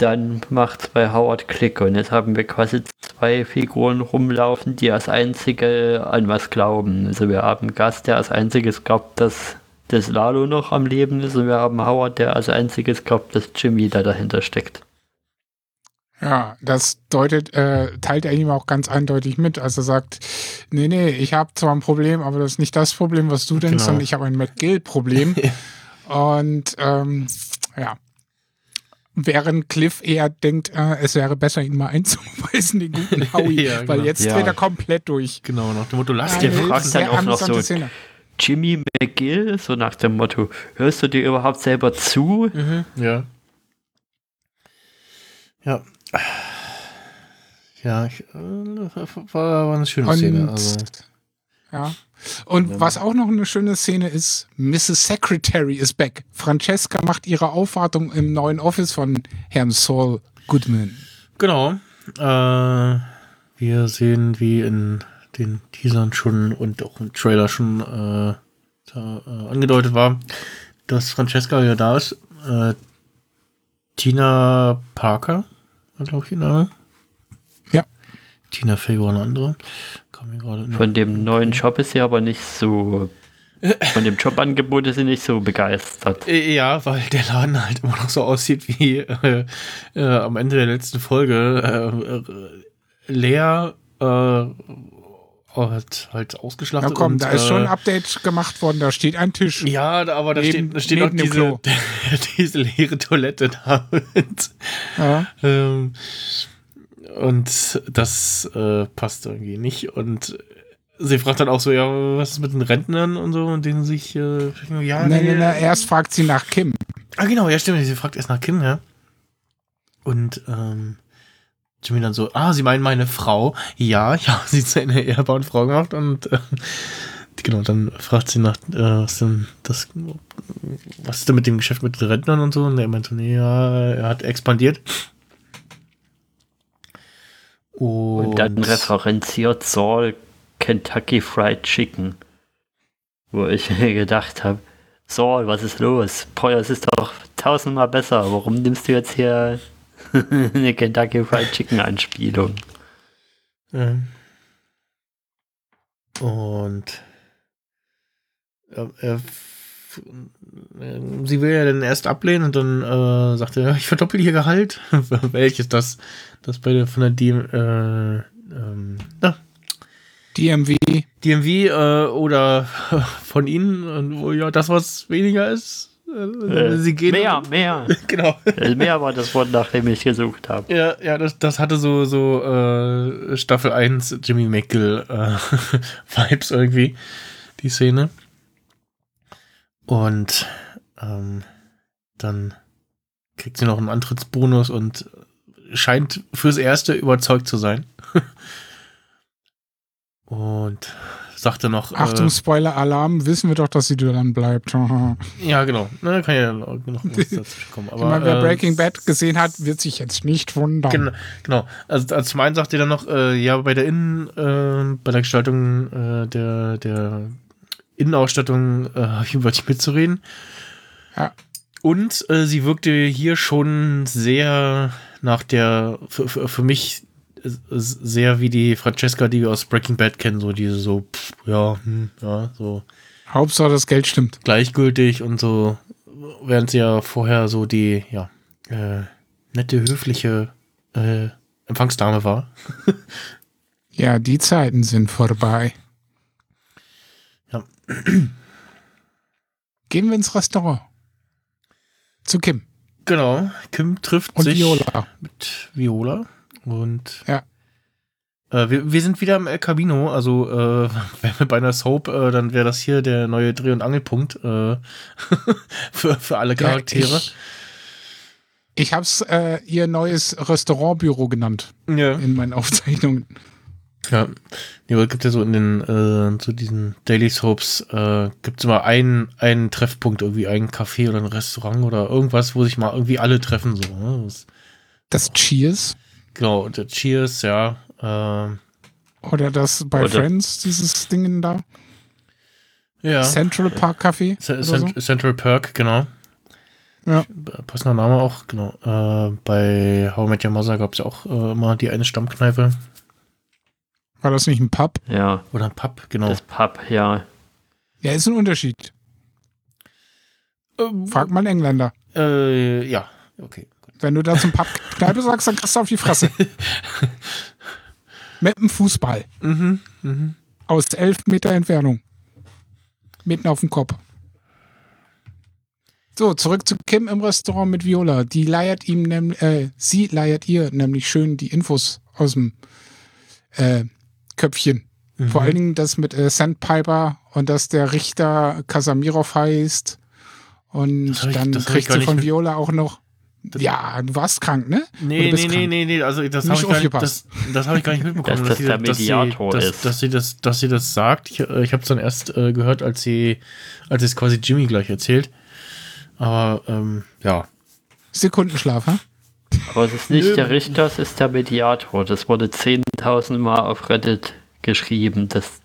dann macht bei Howard Klick und jetzt haben wir quasi zwei Figuren rumlaufen, die als einzige an was glauben. Also wir haben Gast, der als einziges glaubt, dass das Lalo noch am Leben ist und wir haben Howard, der als einziges glaubt, dass Jimmy da dahinter steckt. Ja, das deutet, äh, teilt er ihm auch ganz eindeutig mit. Also er sagt, nee, nee, ich habe zwar ein Problem, aber das ist nicht das Problem, was du denkst, Genau. sondern ich habe ein McGill-Problem. Und ähm, ja. Während Cliff eher denkt, äh, es wäre besser, ihn mal einzuweisen, den guten Howie, Ja, weil genau. jetzt Ja. dreht er komplett durch. Genau, nach dem Motto, lass dir fragt helfen. dann auch noch so- Szene. Jimmy McGill, so nach dem Motto, hörst du dir überhaupt selber zu? Mhm, ja. Ja. Ja, ich, äh, war, war eine schöne Und, Szene. Also, ja. Und was auch noch eine schöne Szene ist, Mrs. Secretary is back. Francesca macht ihre Aufwartung im neuen Office von Herrn Saul Goodman. genau. Äh, wir sehen, wie in den Teasern schon und auch im Trailer schon äh, da, äh, angedeutet war, dass Francesca ja da ist. Äh, Tina Parker, war glaube ich ihr Name. Ja. Tina Fey war eine andere. Kam mir gerade. Von dem neuen Job ist sie aber nicht so. Von dem Jobangebot ist sie nicht so begeistert. Äh, Ja, weil der Laden halt immer noch so aussieht wie äh, äh, am Ende der letzten Folge. Äh, äh, leer, äh, halt, halt Na ausgeschlachtet. komm, und, da ist äh, schon ein Update gemacht worden, da steht ein Tisch. Ja, aber da Neben- steht, da steht auch neben dem diese, Klo. diese leere Toilette da. Ja. ähm, und das äh, passt irgendwie nicht. Und sie fragt dann auch so, ja, was ist mit den Rentnern und so, und denen sich, äh, ja, Nein, nein, nein, erst fragt sie nach Kim. Ah, genau, ja, stimmt. Sie fragt erst nach Kim, ja. Und ähm, Jimmy dann so, ah, Sie meinen meine Frau? Ja, ja, sie ist eine ehrbare Frau gemacht und äh, genau, dann fragt sie nach, äh, was denn das, was ist denn mit dem Geschäft mit den Rentnern und so? Und er meinte, nee, ja, er hat expandiert. Und, Und dann referenziert Saul Kentucky Fried Chicken. Wo ich mir gedacht habe, Saul, was ist los? Das ist doch tausendmal besser. Warum nimmst du jetzt hier eine Kentucky Fried Chicken Anspielung? Ähm, und er, er, f- äh, sie will ja dann erst ablehnen und dann äh, sagt er, ich verdoppel ihr Gehalt. Welches das? Das bei der von der DM, äh, ähm, na, DMV. DMV äh, oder von ihnen wo ja das was weniger ist. Äh, sie gehen mehr, mehr. genau. Äh, mehr war das Wort, nach dem ich gesucht habe. Ja, ja, das, das hatte so, so äh, Staffel 1 Jimmy Mackel äh, Vibes irgendwie, die Szene. Und ähm, dann kriegt sie noch einen Antrittsbonus und scheint fürs Erste überzeugt zu sein. und sagte noch. Achtung, äh, Spoiler-Alarm, wissen wir doch, dass sie dann bleibt. ja, genau. Na, kann ja noch kommen. Aber, meine, wer äh, Breaking Bad gesehen hat, wird sich jetzt nicht wundern. Genau, genau. Also, also zum einen sagt ihr dann noch, äh, ja, bei der Innen, äh, bei der Gestaltung äh, der, der Innenausstattung äh, habe ich über dich mitzureden. Ja. Und äh, sie wirkte hier schon sehr nach der, für, für, für mich äh, sehr wie die Francesca, die wir aus Breaking Bad kennen, so diese so, pff, ja, hm, ja, so Hauptsache das Geld stimmt. gleichgültig und so, während sie ja vorher so die, ja, äh, nette, höfliche äh, Empfangsdame war. Ja, die Zeiten sind vorbei. Gehen wir ins Restaurant. Zu Kim Genau, Kim trifft und sich Viola. mit Viola und Ja. äh, wir, wir sind wieder im El Camino, also äh, wären wir bei einer Soap, äh, dann wäre das hier der neue Dreh- und Angelpunkt äh, für, für alle Charaktere. Ja, ich ich habe es äh, ihr neues Restaurantbüro genannt Ja, in meinen Aufzeichnungen. Ja. Nee, aber es gibt ja so in den, äh, zu diesen Daily Soaps, äh, gibt es immer einen, einen Treffpunkt, irgendwie ein Café oder ein Restaurant oder irgendwas, wo sich mal irgendwie alle treffen, so. Ne? Das, Das Cheers genau, der Cheers, ja. Äh, oder das bei Oder- Friends, dieses Ding da. ja. Central Park Café. Cent so. Central Perk, genau. Ja. Passender Name auch, genau. Äh, bei How I Met Your Mother gab es ja auch äh, immer die eine Stammkneipe War das nicht ein Pub? Ja, oder ein Pub, genau. das Pub, ja. Ja, ist ein Unterschied. Ähm, Frag mal einen Engländer. äh, ja, okay. Wenn du da zum Pub Kneipe sagst, dann kriegst du auf die Fresse. Mit dem Fußball. Mhm, mhm. Aus elf Meter Entfernung. Mitten auf dem Kopf. So, zurück zu Kim im Restaurant mit Viola. Die leiert ihm nämlich, äh, sie leiert ihr nämlich schön die Infos aus dem äh, Köpfchen. Mhm. Vor allen Dingen das mit äh, Sandpiper und dass der Richter Kasamirov heißt. Und ich- dann kriegt sie von mit- Viola auch noch. Ja, du warst krank, ne? Nee, nee, nee, nee, nee, also das habe ich, gar nicht- das, das hab ich gar nicht mitbekommen. Dass das dass Mediator sie, dass, ist. Dass sie das, dass sie das sagt. Ich, äh, ich habe es dann erst äh, gehört, als sie, als es quasi Jimmy gleich erzählt. Aber ähm, ja, Sekundenschlaf, ha? Aber es ist nicht Nö. der Richter, es ist der Mediator. Das wurde 10.000 Mal auf Reddit geschrieben, dass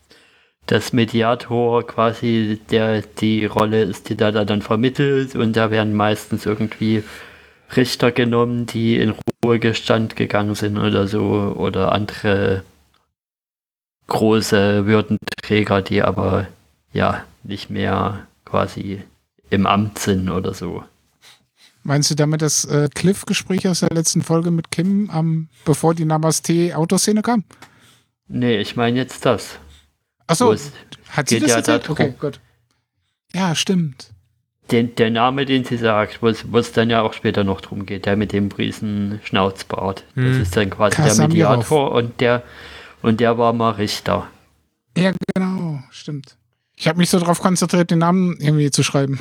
das Mediator quasi der die Rolle ist, die da, da dann vermittelt und da werden meistens irgendwie Richter genommen, die in Ruhegestand gegangen sind oder so oder andere große Würdenträger, die aber ja nicht mehr quasi im Amt sind oder so. Meinst du damit das äh, Cliff-Gespräch aus der letzten Folge mit Kim, am, bevor die Namaste-Autoszene kam? Nee, ich meine jetzt das. Achso, hat sie das ja erzählt? Okay, gut. Ja, stimmt. Den, der Name, den sie sagt, wo es dann ja auch später noch drum geht, der mit dem riesen Schnauzbart. Das Hm. ist dann quasi Kasamirov. der Mediator und der und der war mal Richter. Ja, genau, stimmt. Ich habe mich so darauf konzentriert, den Namen irgendwie zu schreiben.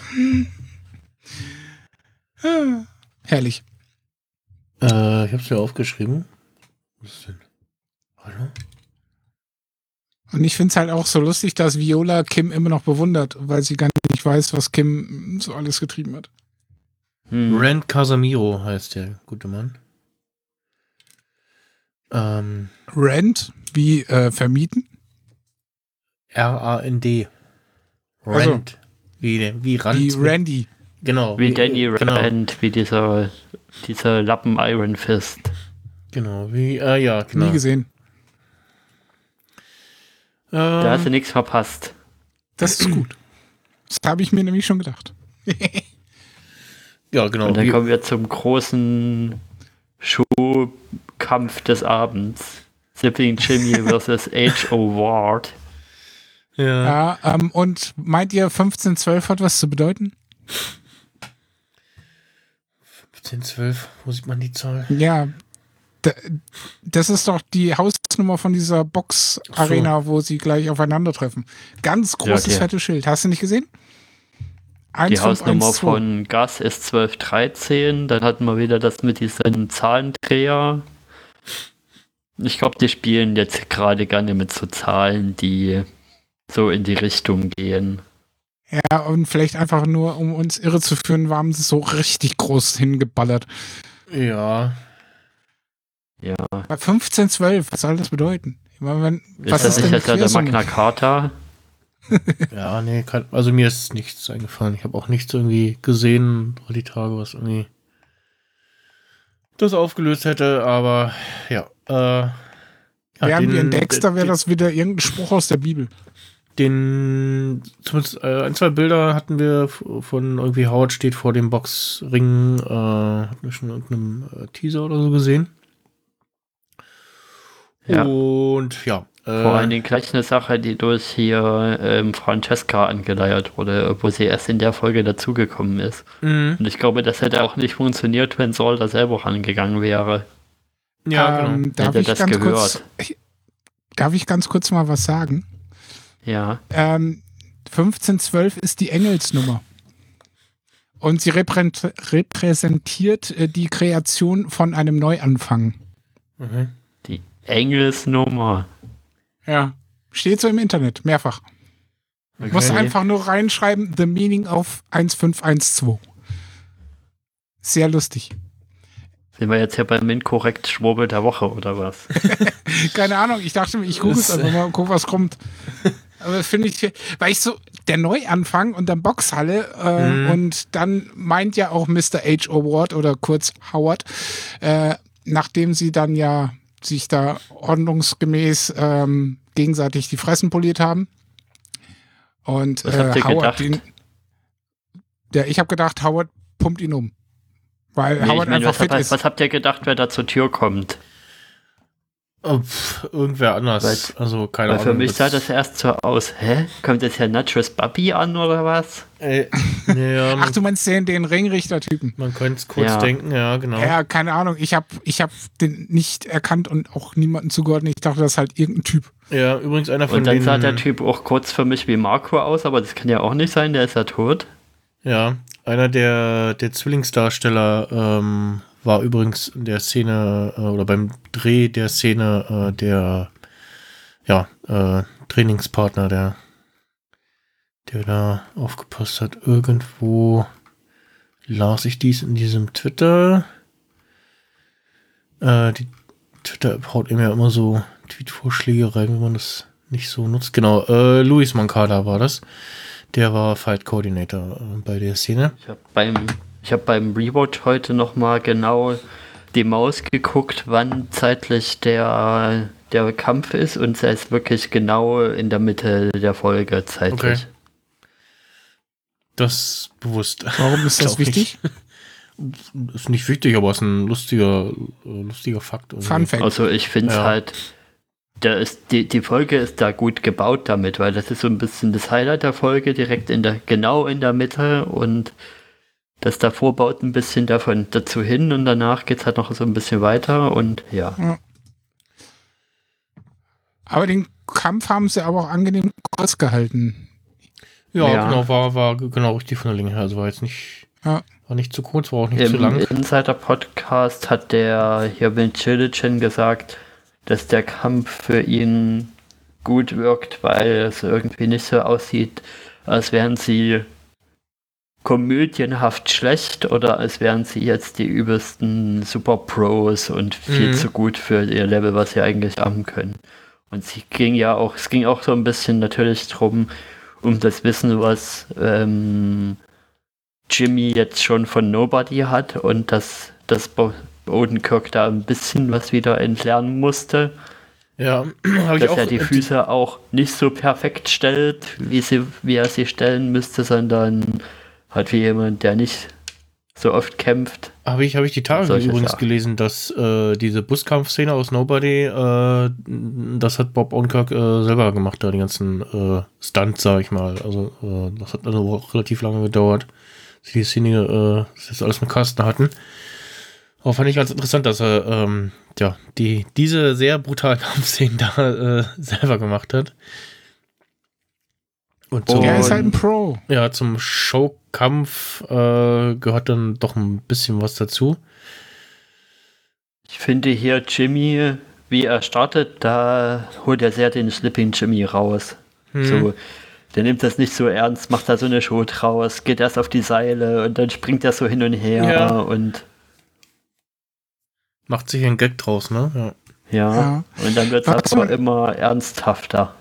Herrlich. Äh, ich hab's mir aufgeschrieben. Was ist denn? Hallo? Und ich finde es halt auch so lustig, dass Viola Kim immer noch bewundert, weil sie gar nicht weiß, was Kim so alles getrieben hat. Hm. Rand Casamiro heißt der gute Mann. Ähm, Rent, wie äh, vermieten? R-A-N-D. Also, Rand. wie, wie Rand. Wie Randy. Genau. Wie Danny genau, Rand, wie dieser, dieser Lappen Iron Fist. Genau, wie, äh, ja, genau. Nie gesehen. Da hast du Ähm, nichts verpasst. Das ist gut. Das habe ich mir nämlich schon gedacht. ja, genau. Und dann kommen wir zum großen Showkampf des Abends. Zipping Jimmy versus H.O. Ward. ja. Ja, ähm, und meint ihr 1512 hat was zu bedeuten? 15, 12, wo sieht man die Zahl? Ja. Da, das ist doch die Hausnummer von dieser Box-Arena, wo sie gleich aufeinandertreffen. Ganz großes, okay. fettes Schild. Hast du nicht gesehen? Die Hausnummer 1512. von Gas ist 1213. Dann hatten wir wieder das mit diesem Zahlendreher. Ich glaube, die spielen jetzt gerade gerne mit so Zahlen, die so in die Richtung gehen. Ja, und vielleicht einfach nur, um uns irre zu führen, waren sie so richtig groß hingeballert. Ja. Ja. Bei 1512, was soll das bedeuten? Ich meine, wenn, was ist das ist denn nicht ja der? Magna Carta? Ja, nee, kann, also mir ist nichts eingefallen. Ich habe auch nichts irgendwie gesehen über die Tage, was irgendwie das aufgelöst hätte, aber ja. Äh, ja Wären wir in Dexter, wäre das wieder irgendein Spruch aus der Bibel. Den, zumindest äh, ein, zwei Bilder hatten wir von irgendwie Howard steht vor dem Boxring, äh, hatten wir schon in irgendeinem äh, Teaser oder so gesehen. Ja. Und ja. Äh, Vor allen Dingen gleich eine Sache, die durch hier ähm, Francesca angeleiert wurde, obwohl sie erst in der Folge dazugekommen ist. mh, Und ich glaube, das hätte auch nicht funktioniert, wenn Saul da selber rangegangen wäre. ja, genau. ähm, darf Hätte ich das ganz gehört. kurz, ich, darf ich ganz kurz mal was sagen? Ja. Ähm, 1512 ist die Engelsnummer. Und sie reprä- repräsentiert äh, die Kreation von einem Neuanfang. Mhm. Die Engelsnummer. Ja. Steht so im Internet, mehrfach. Muss Okay. einfach nur reinschreiben, The Meaning of 1512. Sehr lustig. Sind wir jetzt hier beim inkorrekt Schwurbel der Woche oder was? Keine Ahnung, ich dachte mir, ich google es einfach mal und guck, was kommt. Aber finde ich, weil ich so, der Neuanfang und dann Boxhalle äh, Mhm. und dann meint ja auch Mr. H. Award oder kurz Howard, äh, nachdem sie dann ja sich da ordnungsgemäß ähm, gegenseitig die Fressen poliert haben. Und Was äh, Howard, den, der, ich habe gedacht, Howard pumpt ihn um. Weil Nee, Howard meine, einfach was, fit hab, ist. was habt ihr gedacht, wer da zur Tür kommt? Oh, pf, irgendwer anders. Weil- also keine Weil Ahnung. für mich sah das erst so aus. Hä? Kommt jetzt Herr Natchez Bubby an oder was? Äh, ja, Ach, du meinst den, den Ringrichter-Typen? man könnte es kurz Ja. denken, ja, genau. Ja, keine Ahnung. Ich habe ich hab den nicht erkannt und auch niemanden zugeordnet. Ich dachte, das ist halt irgendein Typ. Ja, übrigens einer von Und dann den. sah der Typ auch kurz für mich wie Marco aus, aber das kann ja auch nicht sein, der ist ja tot. Ja, einer der, der Zwillingsdarsteller ähm, war übrigens in der Szene äh, oder beim Dreh der Szene äh, der ja, äh, Trainingspartner, der, der da aufgepasst hat. Irgendwo las ich dies in diesem Twitter. Äh, die Twitter haut ihm immer so Tweet-Vorschläge rein, wenn man das nicht so nutzt. Genau, äh, Luis Mancada war das. Der war Fight Coordinator äh, bei der Szene. Ich habe beim, ich hab beim Rewatch heute nochmal genau die Maus geguckt, wann zeitlich der, der Kampf ist und er ist wirklich genau in der Mitte der Folge zeitlich. Okay. Das ist bewusst. Warum ist das wichtig? Ist nicht wichtig, aber ist ein lustiger, lustiger Fakt. irgendwie. Fun Fact. Also ich finde es Ja. halt, der ist, die, die Folge ist da gut gebaut damit, weil das ist so ein bisschen das Highlight der Folge, direkt in der, genau in der Mitte und das davor baut ein bisschen davon dazu hin und danach geht es halt noch so ein bisschen weiter und ja. Aber den Kampf haben sie aber auch angenehm kurz gehalten. Ja, Ja. genau, war, war genau richtig von der Länge her. Also war jetzt nicht, Ja. war nicht zu kurz, war auch nicht zu Im lang. Insider-Podcast hat der hier Will Chilichen gesagt, dass der Kampf für ihn gut wirkt, weil es irgendwie nicht so aussieht, als wären sie komödienhaft schlecht oder als wären sie jetzt die übelsten Super Pros und viel Mhm. zu gut für ihr Level, was sie eigentlich haben können. Und sie ging ja auch, es ging auch so ein bisschen natürlich drum, um das Wissen, was ähm, Jimmy jetzt schon von Nobody hat und dass, dass Bo Odenkirk da ein bisschen was wieder entlernen musste, Ja, habe ich dass auch. er die Füße auch nicht so perfekt stellt, wie, sie, wie er sie stellen müsste, sondern halt wie jemand, der nicht so oft kämpft. Habe ich, hab ich die Tage übrigens Sachen. gelesen, dass äh, diese Buskampfszene aus Nobody, äh, das hat Bob Odenkirk äh, selber gemacht, da die ganzen äh, Stunts, sag ich mal. Also äh, das hat also auch relativ lange gedauert, bis die Szene, äh, das alles mit Carsten hatten. Aber fand ich ganz interessant, dass er ähm, ja, die, diese sehr brutalen Kampfszenen da äh, selber gemacht hat. Und zum, Er ist halt ein Pro. ja, zum Showkampf äh, gehört dann doch ein bisschen was dazu. Ich finde hier Jimmy, wie er startet, da holt er sehr den Slipping Jimmy raus. Mhm. So, der nimmt das nicht so ernst, macht da so eine Show draus, geht erst auf die Seile und dann springt er so hin und her Ja. und Macht sich ein Gag draus, ne? Ja. ja, Ja. und dann wird es Was aber man- immer ernsthafter.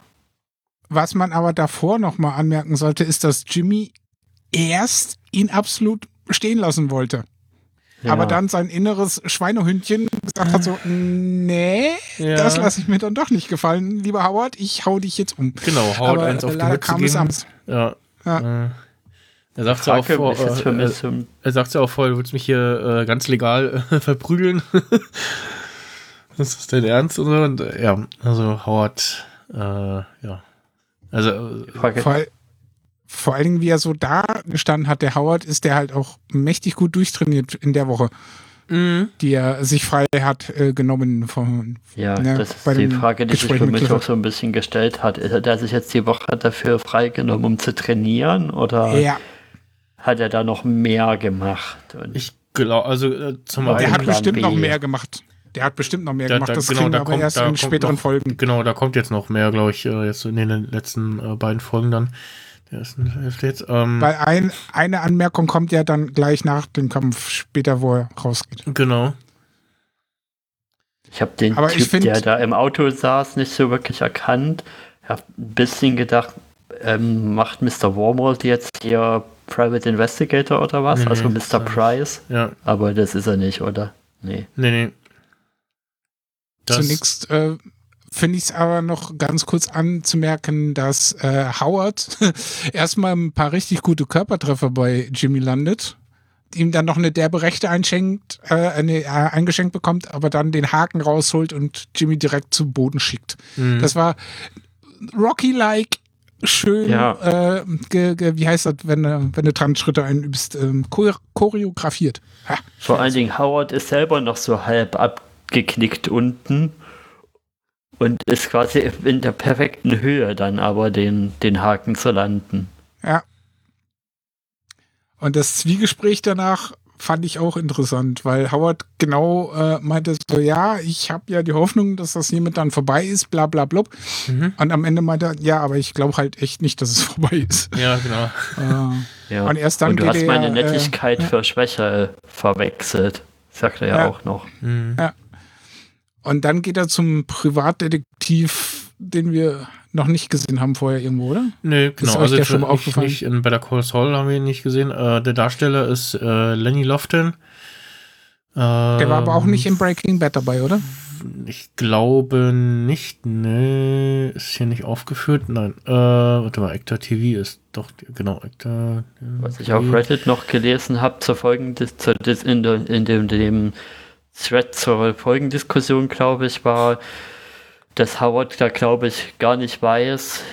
Was man aber davor nochmal anmerken sollte, ist, dass Jimmy erst ihn absolut stehen lassen wollte. Aber Ja. dann sein inneres Schweinehündchen gesagt hat so, nee, Ja. das lasse ich mir dann doch nicht gefallen. Lieber Howard, ich hau dich jetzt um. Genau, haut aber eins auf die Mütze kam es abends. Ja. Ja. Er sagt ja auch vor, äh, äh, er sagt ja auch vorher, du willst mich hier äh, ganz legal äh, verprügeln. das ist dein Ernst und so. Und, äh, ja, also Howard, äh, ja. Also, äh. Vor, allen Dingen, wie er so da gestanden hat, der Howard, ist der halt auch mächtig gut durchtrainiert in der Woche, mh, die er sich frei hat äh, genommen von. Ja, Ja, das ist bei die Frage, die sich für mich auch so ein bisschen gestellt hat. Hat er sich jetzt die Woche dafür freigenommen, um zu trainieren oder Ja, hat er da noch mehr gemacht? Und ich glaube, also äh, zum Aber der einen, hat bestimmt B. noch mehr gemacht. Der hat bestimmt noch mehr Da- gemacht. da- Das genau, kriegen da wir aber kommt- erst da in späteren noch- Folgen. genau, da kommt jetzt noch mehr, glaube ich, äh, jetzt in den letzten äh, beiden Folgen dann. Ersten Hälfte jetzt. Ähm, Weil ein, eine Anmerkung kommt ja dann gleich nach dem Kampf später, wo er rausgeht. genau. ich habe den Aber ich Typ, find- der da im Auto saß, nicht so wirklich erkannt. Ich habe ein bisschen gedacht, ähm, macht Mr. Wormwold jetzt hier Private Investigator oder was? Nee, also nee, Mr. Price. Ja, Aber das ist er nicht, oder? Nee. nee, nee. Das- Zunächst äh, finde ich es aber noch ganz kurz anzumerken, dass äh, Howard erstmal ein paar richtig gute Körpertreffer bei Jimmy landet, ihm dann noch eine derbe Rechte einschenkt, äh, eine, äh, eingeschenkt bekommt, aber dann den Haken rausholt und Jimmy direkt zum Boden schickt. Mhm. Das war Rocky-like, schön, Ja. äh, ge, ge, wie heißt das, wenn, du- wenn du Tanzschritte einübst, ähm, chor choreografiert. Ha, Vor allen Dingen Howard ist selber noch so halb abgeknickt unten und ist quasi in der perfekten Höhe dann aber den, den Haken zu landen. Ja. Und das Zwiegespräch danach fand ich auch interessant, weil Howard genau äh, meinte so, ja, ich habe ja die Hoffnung, dass das hiermit dann vorbei ist, bla bla blub. Mhm. Und am Ende meinte er, ja, aber ich glaube halt echt nicht, dass es vorbei ist. Ja, genau. Äh, Ja. Und erst dann und du hast er, meine äh, Nettigkeit ja. für Schwäche verwechselt. Sagt er ja, Ja. auch noch. Mhm. Und dann geht er zum Privatdetektiv, den wir noch nicht gesehen haben vorher irgendwo, oder? Nee, ist genau. euch Also der schon mal aufgefallen? nicht in Better Call Saul haben wir ihn nicht gesehen. Äh, der Darsteller ist äh, Lenny Lofton. Äh, Der war aber auch nicht in Breaking Bad dabei, oder? Ich glaube nicht. Nee, ist hier nicht aufgeführt. Nein. Äh, warte mal, Actor TV ist doch, genau, Actor. Was ich auf Reddit noch gelesen habe zur Folgendis zur Dis in, der- in dem, dem Thread zur Folgendiskussion, glaube ich, war, dass Howard da, glaube ich, gar nicht weiß,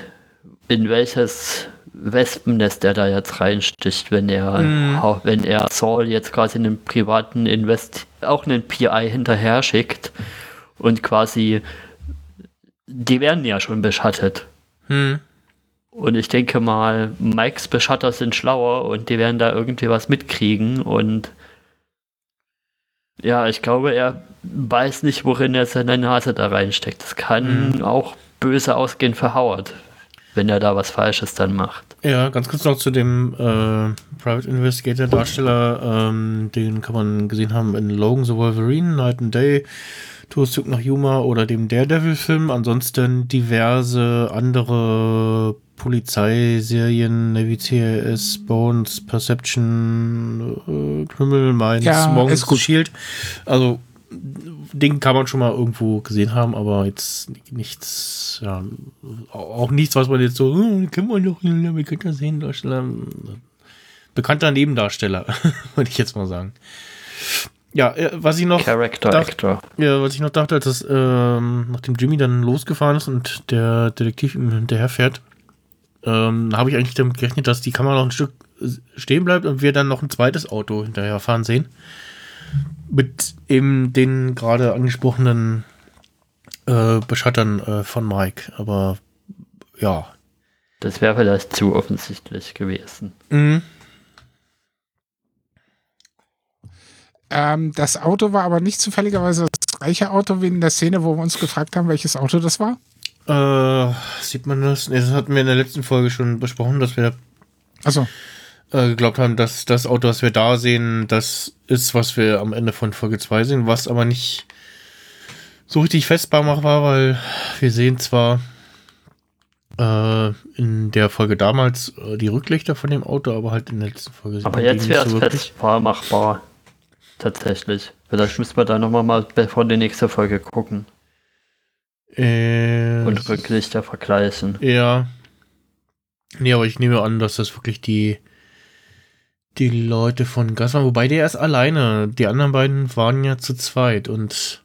in welches Wespennest er da jetzt reinsticht, wenn er, hau- wenn er Saul jetzt quasi einen privaten Invest, auch einen PI hinterher schickt und quasi die werden ja schon beschattet. Hm. Und ich denke mal, Mikes Beschatter sind schlauer und die werden da irgendwie was mitkriegen. Und ja, ich glaube, er weiß nicht, worin er seine Nase da reinsteckt. Das kann Mhm. auch böse ausgehen für Howard, wenn er da was Falsches dann macht. Ja, ganz kurz noch zu dem äh, Private Investigator Darsteller, ähm, den kann man gesehen haben in Logan the Wolverine, Night and Day, Tourstück nach Yuma oder dem Daredevil-Film. Ansonsten diverse andere Polizeiserien, Navy CIS, Bones, Perception, äh, Criminal Minds, Ja, gut. Shield. Also den kann man schon mal irgendwo gesehen haben, aber jetzt nichts, ja, auch nichts, was man jetzt so, hm, kennt man doch, ja, bekannter Seriendarsteller, bekannter Nebendarsteller, würde ich jetzt mal sagen. Ja, äh, was ich noch, Character Darf- Actor. ja, was ich noch dachte, als das, ähm, nachdem Jimmy dann losgefahren ist und der Detektiv ihm hinterherfährt, ähm, habe ich eigentlich damit gerechnet, dass die Kamera noch ein Stück äh, stehen bleibt und wir dann noch ein zweites Auto hinterherfahren sehen. Mit eben den gerade angesprochenen äh, Beschattern äh, von Mike. Aber ja. Das wäre vielleicht zu offensichtlich gewesen. Mhm. Ähm, das Auto war aber nicht zufälligerweise das gleiche Auto wie in der Szene, wo wir uns gefragt haben, welches Auto das war. Äh, sieht man das? Nee, das hatten wir in der letzten Folge schon besprochen, dass wir Also, äh, geglaubt haben, dass das Auto, das wir da sehen, das ist, was wir am Ende von Folge 2 sehen, was aber nicht so richtig festbar war, weil wir sehen zwar äh, in der Folge damals äh, die Rücklichter von dem Auto, aber halt in der letzten Folge Aber jetzt wäre es so festbar machbar. Tatsächlich. Vielleicht müssen wir da nochmal mal bevor die nächste Folge gucken Äh, und Rücklichter vergleichen. Ja. Nee, aber ich nehme an, dass das wirklich die, die Leute von Gas waren. Wobei der ist alleine. Die anderen beiden waren ja zu zweit und.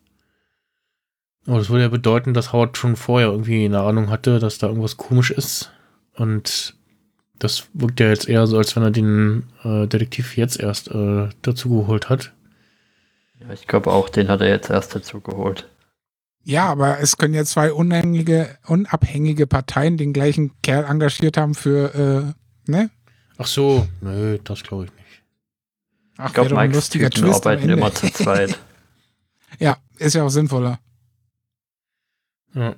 Oh, das würde ja bedeuten, dass Howard schon vorher irgendwie eine Ahnung hatte, dass da irgendwas komisch ist. Und das wirkt ja jetzt eher so, als wenn er den äh, Detektiv jetzt erst äh, dazu geholt hat. Ja, ich glaube auch, den hat er jetzt erst dazu geholt. ja, aber es können ja zwei unabhängige, unabhängige Parteien den gleichen Kerl engagiert haben für, äh, ne? Ach so, nö, das glaube ich nicht. Ach, Ich glaube, Mikes lustiger Typen Twist arbeiten immer zu zweit. Ja, ist ja auch sinnvoller. Ja.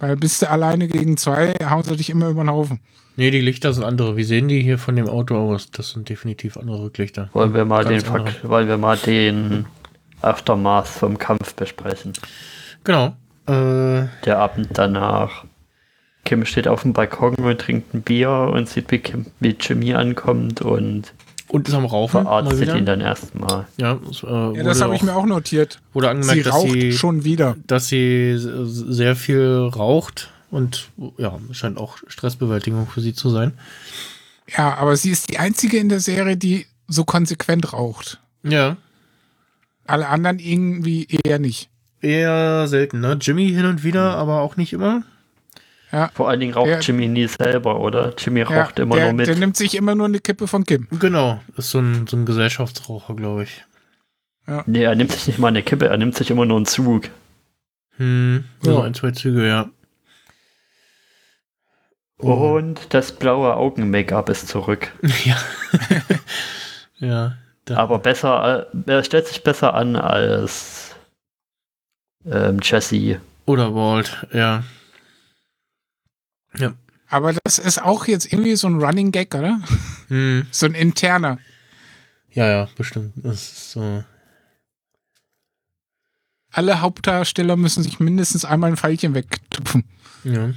Weil bist du alleine gegen zwei, hauen sie dich immer über den Haufen. Nee, die Lichter sind andere. Wie sehen die hier von dem Auto aus? Das sind definitiv andere Rücklichter. Wollen wir mal, den, Ganz Ver- andere. wollen wir mal den Aftermath vom Kampf besprechen. Genau. Äh, Der Abend danach. Kim steht auf dem Balkon und trinkt ein Bier und sieht, wie, Kim, wie Jimmy ankommt und und ist am Rauchen. Mal verarztet wieder. ihn dann erstmal. Ja, das, äh, Ja, das habe ich mir auch notiert. Wurde Sie angemerkt, dass raucht sie, schon wieder. dass sie sehr viel raucht und ja, scheint auch Stressbewältigung für sie zu sein. Ja, aber sie ist die einzige in der Serie, die so konsequent raucht. Ja, Alle anderen irgendwie eher nicht. eher selten, ne? Jimmy hin und wieder, aber auch nicht immer. Ja, Vor allen Dingen raucht Ja. Jimmy nie selber, oder? Jimmy ja raucht immer der, nur mit. der nimmt sich immer nur eine Kippe von Kim. Genau, ist so ein, so ein Gesellschaftsraucher, glaube ich. nee, er nimmt sich nicht mal eine Kippe, er nimmt sich immer nur einen Zug. Hm, Ja. so ein, zwei Züge, ja. Oh. Und das blaue Augen-Make-up ist zurück. ja. ja. Da, Aber besser, äh, er stellt sich besser an als ähm, Jesse. oder Walt, ja. Aber das ist auch jetzt irgendwie so ein Running Gag, oder? Hm. So ein interner. Ja, ja, bestimmt. Das ist so. Alle Hauptdarsteller müssen sich mindestens einmal ein Pfeilchen wegtupfen. Ja.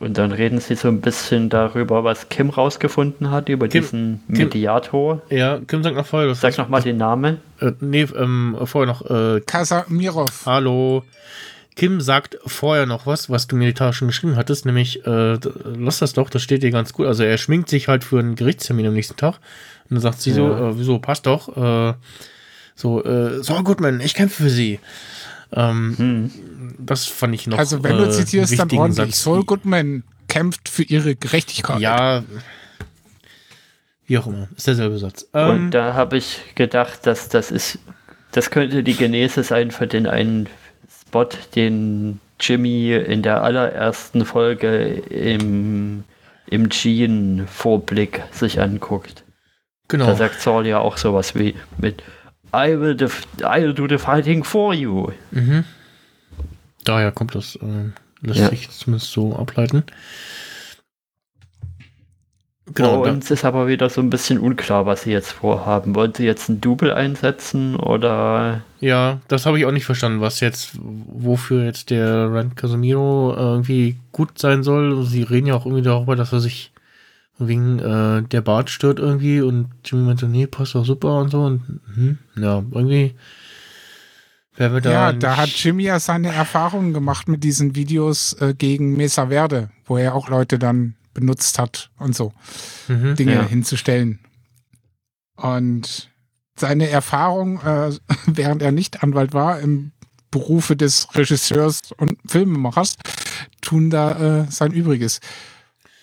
Und dann reden sie so ein bisschen darüber, was Kim rausgefunden hat, über Kim- diesen Kim- Mediator. Ja, Kim sagt noch vorher. Sag nochmal den Namen. Äh, nee, ähm, vorher noch. Äh, Kasamirov. hallo. Kim sagt vorher noch was, was du mir Tage schon geschrieben hattest, nämlich, äh, lass das doch, das steht dir ganz gut. Also er schminkt sich halt für einen Gerichtstermin am nächsten Tag. Und dann sagt sie so, Ja. äh, wieso, passt doch. Äh, so, äh, so gut, Mann, ich kämpfe für sie. Ähm, Hm. das fand ich noch. Also wenn du äh, zitierst, dann ordentlich. Satz. Saul Goodman kämpft für ihre Gerechtigkeit. Ja. Wie auch immer. Ist derselbe Satz. Ähm, Und da habe ich gedacht, dass das ist, das könnte die Genese sein für den einen Spot, den Jimmy in der allerersten Folge im, im Jean-Vorblick sich anguckt. Genau. Da sagt Saul ja auch sowas wie mit I will, def- I'll do the fighting for you. Mhm. Daher kommt das, äh, lässt Ja. sich zumindest so ableiten. Genau, Bei da, uns ist aber wieder so ein bisschen unklar, was sie jetzt vorhaben. Wollen sie jetzt ein Double einsetzen oder ja, das habe ich auch nicht verstanden, was jetzt, wofür jetzt der Rand Casemiro äh, irgendwie gut sein soll. Sie reden ja auch irgendwie darüber, dass er sich wegen äh, der Bart stört irgendwie und Jimmy meinte, nee, passt doch super und so und mhm, ja, irgendwie wer wird da Ja, da nicht- hat Jimmy ja seine Erfahrungen gemacht mit diesen Videos äh, gegen Mesa Verde, wo er auch Leute dann benutzt hat und so, mhm. Dinge Ja. hinzustellen. Und seine Erfahrung, äh, während er nicht Anwalt war, im Berufe des Regisseurs und Filmemachers, tun da äh, sein Übriges.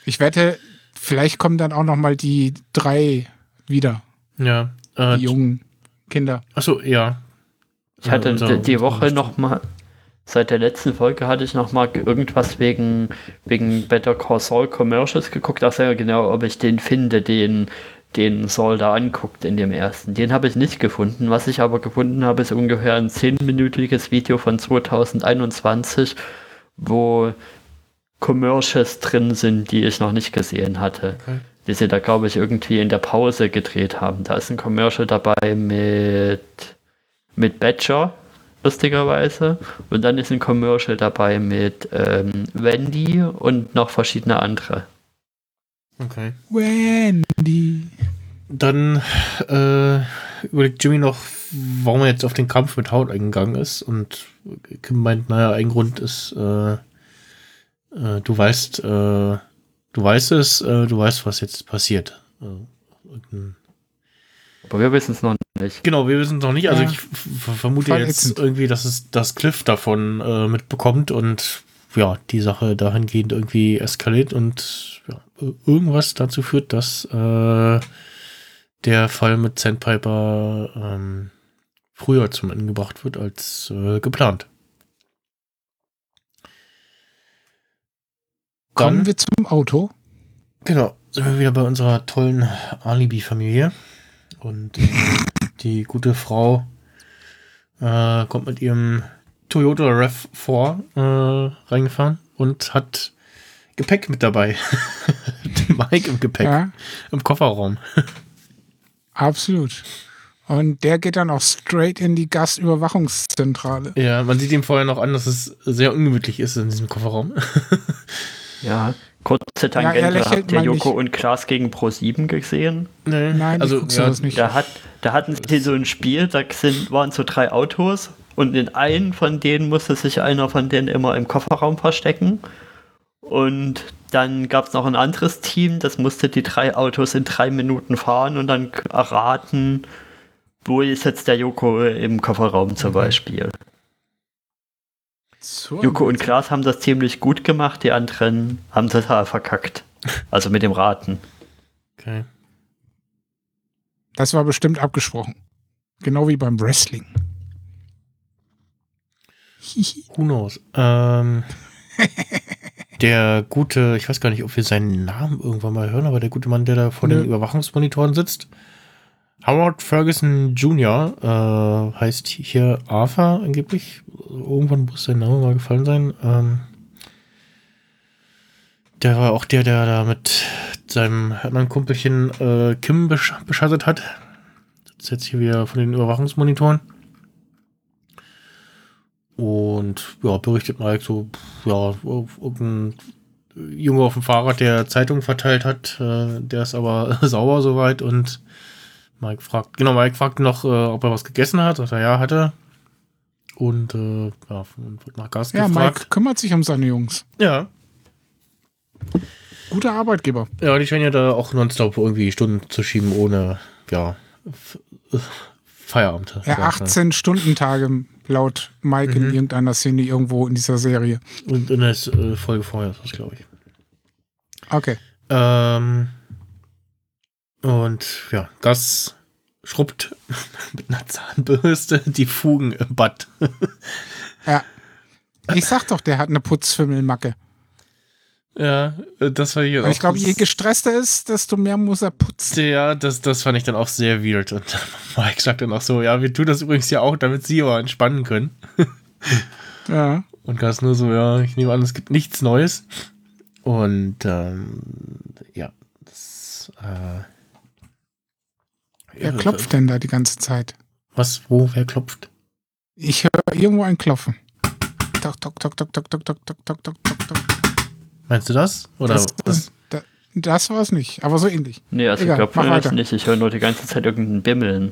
Ich wette, vielleicht kommen dann auch noch mal die drei wieder, ja, äh, die jungen Kinder. achso, ja. Ich hatte die, Woche noch mal, seit der letzten Folge hatte ich noch mal irgendwas wegen, wegen Better Call Saul Commercials geguckt. Ach ja, genau, ob ich den finde, den, den Saul da anguckt in dem ersten. Den habe ich nicht gefunden. Was ich aber gefunden habe, ist ungefähr ein zehnminütiges Video von 2021, wo Commercials drin sind, die ich noch nicht gesehen hatte. Okay. Die sie da, glaube ich, irgendwie in der Pause gedreht haben. Da ist ein Commercial dabei mit, mit Badger, lustigerweise. Und dann ist ein Commercial dabei mit ähm, Wendy und noch verschiedene andere. Okay. Wendy. Dann äh, überlegt Jimmy noch, warum er jetzt auf den Kampf mit Haut eingegangen ist. Und Kim meint, naja, ein Grund ist, äh, äh, du weißt, äh, du weißt es, äh, du weißt, was jetzt passiert. Äh, Aber wir wissen es noch nicht. Genau, wir wissen es noch nicht. Also Ja. ich vermute Voll jetzt ätzend. irgendwie, dass es das Cliff davon äh, mitbekommt und ja, die Sache dahingehend irgendwie eskaliert und ja, ir- irgendwas dazu führt, dass äh, der Fall mit Sandpiper ähm, früher zum Ende gebracht wird als äh, geplant. Kommen Dann- wir zum Auto. Genau, sind wir wieder bei unserer tollen Alibi-Familie. Und äh, die gute Frau äh, kommt mit ihrem Toyota RAV4 äh, reingefahren und hat Gepäck mit dabei. Den Mike im Gepäck, Ja, im Kofferraum. absolut. Und der geht dann auch straight in die Gastüberwachungszentrale. Ja, man sieht ihm vorher noch an, dass es sehr ungemütlich ist in diesem Kofferraum. Ja. Kurze Tangente, lächelt habt ihr Joko nicht. und Klaas gegen Pro7 gesehen? nee, Nein, also ja, sowas nicht. Da, hat, da hatten sie so ein Spiel, da sind, waren so drei Autos und in einen von denen musste sich einer von denen immer im Kofferraum verstecken. Und dann gab es noch ein anderes Team, das musste die drei Autos in drei Minuten fahren und dann erraten, wo ist jetzt der Joko im Kofferraum zum Beispiel. So, Joko und Klaas haben das ziemlich gut gemacht, die anderen haben total verkackt. Also mit dem Raten. Okay. Das war bestimmt abgesprochen. Genau wie beim Wrestling. Who knows? Ähm, der gute, ich weiß gar nicht, ob wir seinen Namen irgendwann mal hören, aber der gute Mann, der da vor Nö. den Überwachungsmonitoren sitzt, Howard Ferguson Jr., äh, heißt hier Arthur angeblich. Irgendwann muss sein Name mal gefallen sein. Ähm, der war auch der, der da mit seinem anderen Kumpelchen äh, Kim besch beschattet hat. Sitzt jetzt hier wieder von den Überwachungsmonitoren. Und ja, berichtet Mike so, ja, irgendein Junge auf dem Fahrrad, der Zeitung verteilt hat, äh, der ist aber sauber soweit und Mike fragt, genau, Mike fragt noch, äh, ob er was gegessen hat. Sagt er, ja, hatte. Und äh, ja, und wird nach Gas Ja, gefragt. Mike kümmert sich um seine Jungs. Ja, Guter Arbeitgeber. ja, die scheinen ja da auch nonstop irgendwie Stunden zu schieben, ohne, ja, äh, Feierabend. Ja, 18-Stunden-Tage laut Mike in irgendeiner Szene irgendwo in dieser Serie. Und in der äh, Folge vorher ist das, glaube ich. Okay. Ähm, und ja, Gas schrubbt mit einer Zahnbürste die Fugen im Bad. Ja. Ich sag doch, der hat eine Putzfimmelmacke. Ja, äh, das war hier Und ich glaube, je gestresster er ist, desto mehr muss er putzen. Ja, das, das fand ich dann auch sehr weird. Und Mike sagt dann auch so, ja, wir tun das übrigens ja auch, damit sie aber entspannen können. Ja. Und Gas nur so, ja, ich nehme an, es gibt nichts Neues. Und ähm, ja, das, äh, Wer klopft denn da die ganze Zeit? Was, wo, wer klopft? Ich höre irgendwo ein Klopfen. Tok, tok, tok, tok, tok, tok, tok, tok, tok, tok, tok, tok. Meinst du das? Oder Das, was? das, das war es nicht, aber so ähnlich. Nee, also Egal, ich glaube mach jetzt weiter. nicht. Ich höre nur die ganze Zeit irgendein Bimmeln.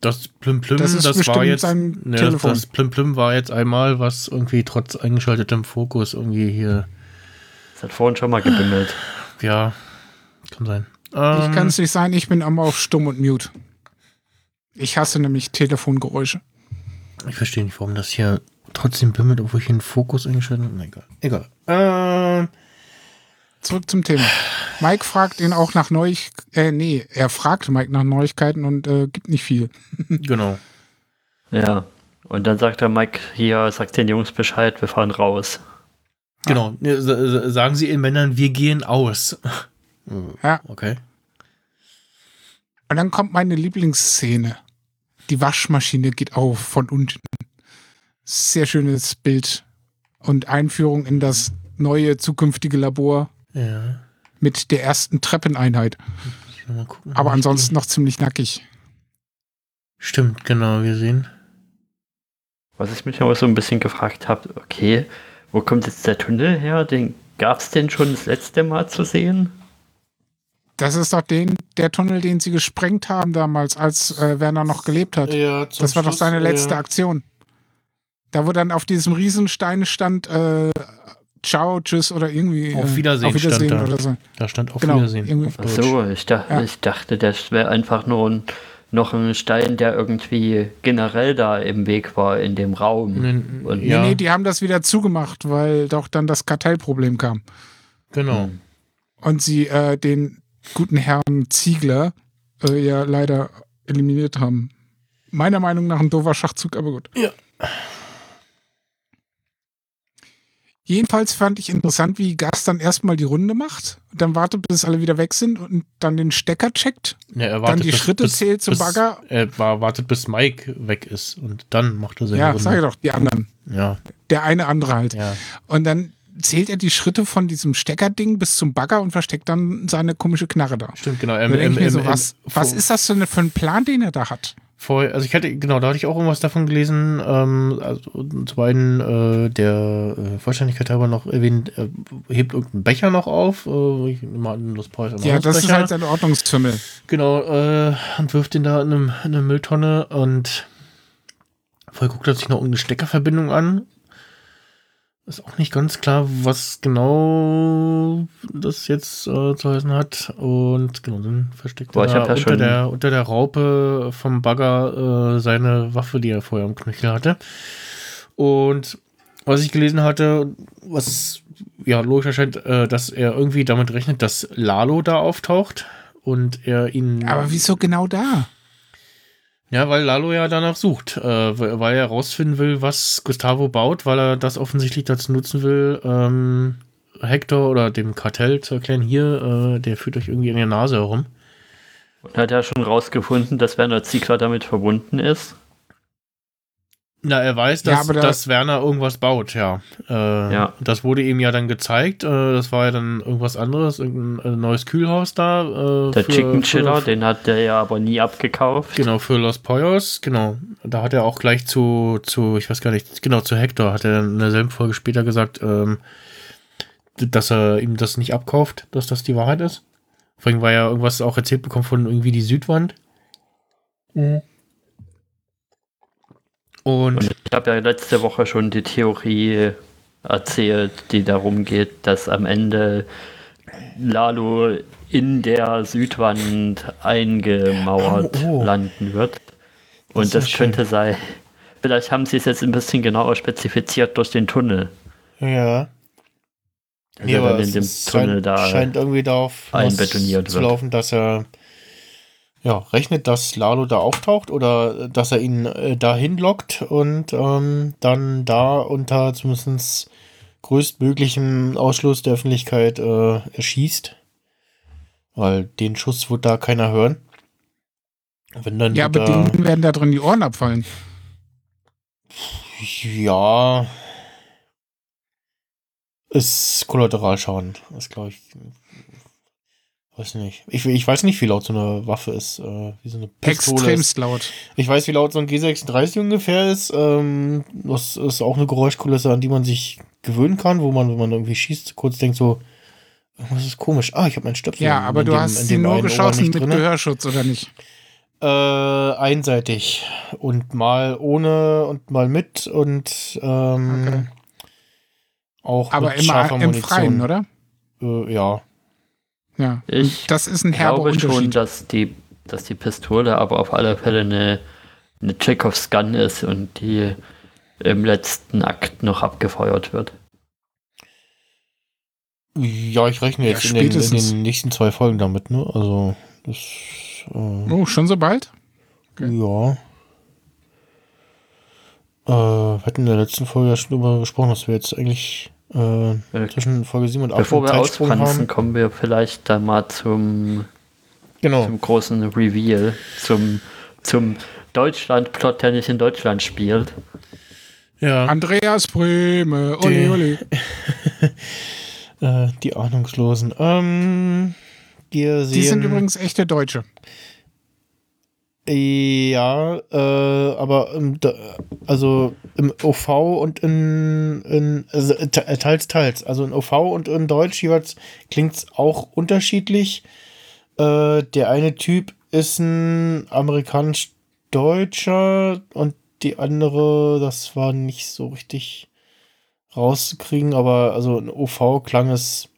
Das Plüm Plüm, Das das, ist war bestimmt jetzt. sein Ne, das, Telefon. das Plüm Plüm war jetzt einmal, was irgendwie trotz eingeschaltetem Fokus irgendwie hier. Das hat vorhin schon mal gebimmelt. Ja, kann sein. Ich Ähm, kann es nicht sein, ich bin immer auf Stumm und Mute. Ich hasse nämlich Telefongeräusche. Ich verstehe nicht, warum das hier trotzdem bimmelt, obwohl ich einen Fokus eingeschaltet habe. Egal. Egal. Ähm, Zurück zum Thema. Mike fragt ihn auch nach Neuigkeiten. Äh, nee, er fragt Mike nach Neuigkeiten und äh, gibt nicht viel. genau. Ja. Und dann sagt der Mike hier, sagt den Jungs Bescheid, wir fahren raus. Genau. Sa- Sagen Sie Ihren Männern, wir gehen aus. Ja. Okay. Und dann kommt meine Lieblingsszene. Die Waschmaschine geht auf von unten. Sehr schönes Bild und Einführung in das neue zukünftige Labor Ja. mit der ersten Treppeneinheit. Gucken. Aber ansonsten noch ziemlich nackig. Stimmt, genau, wir sehen. Was ich mich aber so ein bisschen gefragt habe, okay, wo kommt jetzt der Tunnel her? Den gab es denn schon das letzte Mal zu sehen? Das ist doch den, der Tunnel, den sie gesprengt haben damals, als äh, Werner noch gelebt hat. Ja, Das war doch seine letzte Aktion. Da wo dann auf diesem Riesenstein stand, äh, ciao, tschüss oder irgendwie. Auf äh, Wiedersehen auf Wiedersehen stand da. oder so. Da stand auf Genau, Wiedersehen. irgendwie- Auf so, ich, dach, Ja. ich dachte, das wäre einfach nur ein, noch ein Stein, der irgendwie generell da im Weg war in dem Raum. N- Und- ja, Nee, nee, die haben das wieder zugemacht, weil doch dann das Kartellproblem kam. genau. Hm. Und sie äh, den guten Herrn Ziegler äh, ja leider eliminiert haben. Meiner Meinung nach ein doofer Schachzug, aber gut. Ja. Jedenfalls fand ich interessant, wie Gas dann erstmal die Runde macht, dann wartet, bis alle wieder weg sind und dann den Stecker checkt. Ja, er Dann wartet die bis- Schritte bis- zählt zum bis- Bagger. Er war, wartet, bis Mike weg ist und dann macht er seine Ja, Runde. sag ich doch, die anderen. Ja, Der eine andere halt. ja. Und dann zählt er die Schritte von diesem Steckerding bis zum Bagger und versteckt dann seine komische Knarre da. Stimmt, genau. Ähm, ähm, mir so, ähm, was, ähm, was ist das denn für ein Plan, den er da hat? Vorher, also ich hatte, genau, da hatte ich auch irgendwas davon gelesen. Ähm, also zum einen äh, der äh, Vollständigkeit halber noch erwähnt, äh, hebt irgendeinen Becher noch auf. Äh, ich nehme an, das Paul ist Ja, das ist halt sein Ordnungszümmel. Genau, äh, und wirft ihn da in, einem, in eine Mülltonne und vorher guckt er sich noch irgendeine Steckerverbindung an. Ist auch nicht ganz klar, was genau das jetzt äh, zu heißen hat. Und genau, dann versteckt Boah, er unter, der, unter der Raupe vom Bagger äh, seine Waffe, die er vorher am Knöchel hatte. Und was ich gelesen hatte, was ja logisch erscheint, äh, dass er irgendwie damit rechnet, dass Lalo da auftaucht und er ihn. Aber wieso genau da? Ja, weil Lalo ja danach sucht, äh, weil er herausfinden will, was Gustavo baut, weil er das offensichtlich dazu nutzen will, ähm, Hector oder dem Kartell zu erklären, hier, äh, der führt euch irgendwie in der Nase herum. Und hat er schon rausgefunden, dass Werner Ziegler damit verbunden ist? Na, er weiß, Ja, dass, aber da- dass Werner irgendwas baut, ja. Äh, Ja. Das wurde ihm ja dann gezeigt. Äh, das war ja dann irgendwas anderes, irgendein äh, neues Kühlhaus da. Äh, Der für- Chicken Chiller, für- den hat der ja aber nie abgekauft. Genau, für Los Poyos, genau. Da hat er auch gleich zu, zu, ich weiß gar nicht, genau, zu Hector hat er in derselben Folge später gesagt, ähm, dass er ihm das nicht abkauft, dass das die Wahrheit ist. Vor allem, weil er irgendwas auch erzählt bekommen von irgendwie die Südwand. Und, Und ich habe ja letzte Woche schon die Theorie erzählt, die darum geht, dass am Ende Lalo in der Südwand eingemauert Oh, oh. landen wird. Das Und das, ja könnte sein. Vielleicht haben sie es jetzt ein bisschen genauer spezifiziert durch den Tunnel. ja. Also dann in dem Tunnel scheint, da scheint irgendwie darauf einbetoniert zu laufen, dass er ja, rechnet, dass Lalo da auftaucht oder dass er ihn äh, dahin lockt und ähm, dann da unter zumindest größtmöglichem Ausschluss der Öffentlichkeit äh, erschießt. Weil den Schuss wird da keiner hören. Wenn dann Ja, aber da, denen werden da drin die Ohren abfallen. Ja. Ist Kollateralschaden. Das glaube ich. Weiß nicht. Ich, ich weiß nicht, wie laut so eine Waffe ist. Äh, wie so eine Pistole ist. Extremst laut. Ich weiß, wie laut so ein G36 ungefähr ist. Ähm, das ist auch eine Geräuschkulisse, an die man sich gewöhnen kann, wo man, wenn man irgendwie schießt, kurz denkt so, was ist komisch? Ah, ich habe meinen Stöpsel. Ja, aber du dem- hast sie nur geschossen mit drinne. Gehörschutz, oder nicht? Äh, einseitig. Und mal ohne und mal mit und ähm, Okay. auch Aber mit immer scharfer im Munition. Freien, oder? Äh, ja. Ja. Ich das ist ein herber glaube schon, dass die, dass die Pistole aber auf alle Fälle eine, eine Chekhovs Gun ist und die im letzten Akt noch abgefeuert wird. Ja, ich rechne Ja, jetzt in, den, in den nächsten zwei Folgen damit, ne? Also, das. Äh, Oh, schon so bald? Ja. Äh, wir hatten in der letzten Folge ja schon darüber gesprochen, dass wir jetzt eigentlich äh, Äh, zwischen Folge 7 und 8 Bevor wir ausfransen, haben. kommen wir vielleicht dann mal zum, Genau. zum großen Reveal, zum, zum Deutschland-Plot, der nicht in Deutschland spielt. Ja, Andreas Die- ole, ole. äh, die Ahnungslosen. Ähm, wir sehen, Die sind übrigens echte Deutsche. Ja, äh, aber da, also im OV und in, in also, äh, te- teils, teils. Also in OV und in Deutsch jeweils klingt es auch unterschiedlich. Äh, der eine Typ ist ein amerikanisch-deutscher und die andere, das war nicht so richtig rauszukriegen, aber also in OV klang es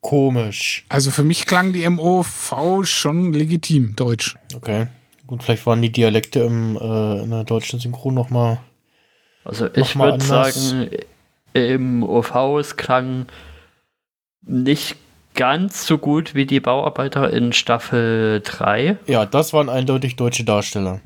komisch. Also für mich klang die MOV schon legitim, deutsch. Okay. Gut, vielleicht waren die Dialekte im, äh, in der deutschen Synchron noch mal Also ich würde sagen, im OV es klang nicht ganz so gut wie die Bauarbeiter in Staffel 3. Ja, das waren eindeutig deutsche Darsteller.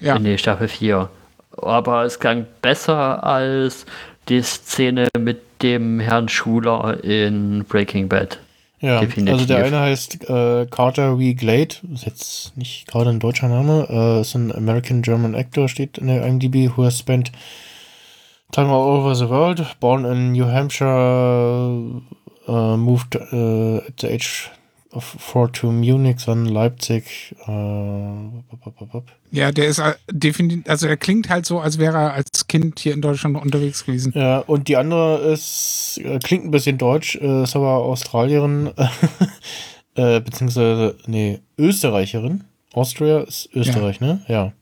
Ja. Nee, Staffel 4. Aber es klang besser als die Szene mit dem Herrn Schuler in Breaking Bad. Ja, Definitiv. also der eine heißt äh, Carter W. Glade, ist jetzt nicht gerade ein deutscher Name, äh, ist ein American German Actor, steht in der IMDb, who has spent time all over the world, born in New Hampshire, uh, moved uh, at the age of four to Munich, dann Leipzig. Äh. Ja, der ist äh, definitiv, also er klingt halt so, als wäre er als Kind hier in Deutschland unterwegs gewesen. Ja, und die andere ist, äh, klingt ein bisschen deutsch, äh, ist aber Australierin, äh, beziehungsweise, nee, Österreicherin. Austria ist Österreich, ne? Ja.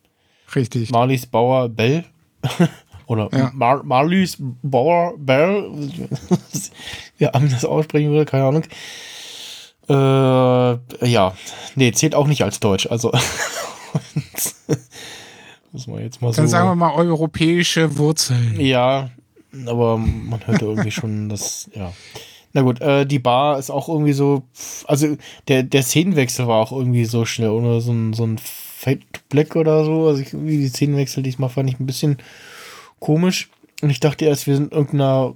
Richtig. Marlies Bauer Bell. Oder Ja. Mar Marlies Bauer Bell. Wer ja, das aussprechen will, keine Ahnung. Äh, ja, nee, zählt auch nicht als Deutsch, also. Muss man jetzt mal so. Dann sagen wir mal europäische Wurzeln. Ja, aber man hört irgendwie schon das, ja. Na gut, äh, die Bar ist auch irgendwie so, also der, der Szenenwechsel war auch irgendwie so schnell, ohne so ein, so ein Fade Black oder so. Also ich, irgendwie die Szenenwechsel diesmal fand ich ein bisschen komisch. Und ich dachte erst, wir sind in irgendeiner,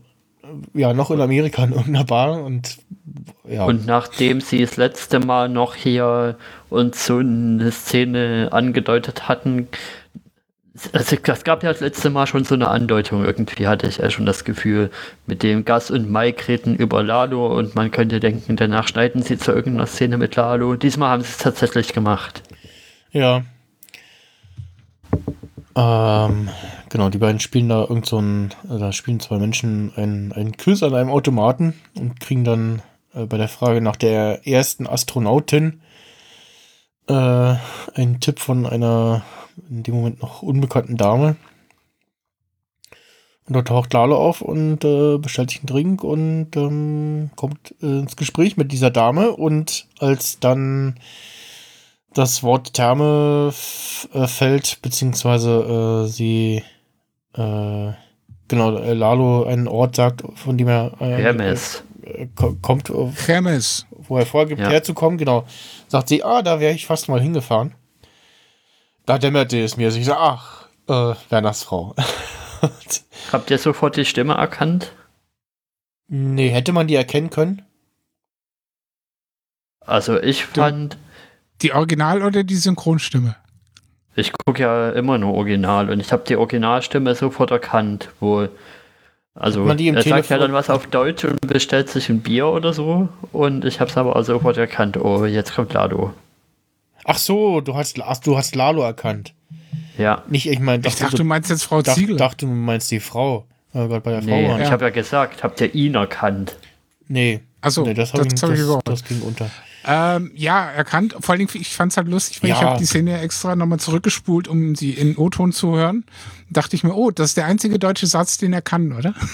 ja, noch in Amerika in irgendeiner Bar und ja. Und nachdem sie das letzte Mal noch hier uns so eine Szene angedeutet hatten, also das gab ja das letzte Mal schon so eine Andeutung, irgendwie hatte ich ja schon das Gefühl, mit dem Gas und Mike reden über Lalo und man könnte denken, danach schneiden sie zu irgendeiner Szene mit Lalo. Diesmal haben sie es tatsächlich gemacht. Ja. Ähm, genau, die beiden spielen da irgend so ein, also da spielen zwei Menschen einen, einen Quiz an einem Automaten und kriegen dann äh, bei der Frage nach der ersten Astronautin äh, einen Tipp von einer in dem Moment noch unbekannten Dame. Und da taucht Lalo auf und äh, bestellt sich einen Drink und ähm, kommt äh, ins Gespräch mit dieser Dame und als dann das Wort Therme äh, fällt, beziehungsweise äh, sie äh, genau, äh, Lalo einen Ort sagt, von dem er äh, Hermes. äh, ko- kommt, äh, Chemes. wo er vorgibt, Ja. herzukommen, genau, sagt sie, ah, da wäre ich fast mal hingefahren. Da dämmerte es mir. Ich so, ach, äh, Werners Frau. Habt ihr sofort die Stimme erkannt? nee, hätte man die erkennen können? Also ich fand, Die Original- oder die Synchronstimme? ich gucke ja immer nur Original und ich habe die Originalstimme sofort erkannt, wo also Hat man die im er sagt ja Telefon- dann was auf Deutsch und bestellt sich ein Bier oder so und ich habe es aber auch sofort erkannt. Oh, jetzt kommt Lado. Ach so, du hast, du hast Lalo erkannt. Ja, Nicht, ich meine, Ich dachte, du meinst jetzt Frau dachte, Ziegler. dachte, du meinst die Frau. Oh Gott, bei der Frau nee, waren. ich Ja. habe ja gesagt, habt ihr ihn erkannt? Nee. Achso, nee, das habe ich, das hab ich das, das ging unter. Ähm, ja, erkannt. Vor allen Dingen, ich fand es halt lustig, weil ich Ja. habe die Szene extra nochmal zurückgespult, um sie in O-Ton zu hören. Dachte ich mir, oh, das ist der einzige deutsche Satz, den er kann, oder?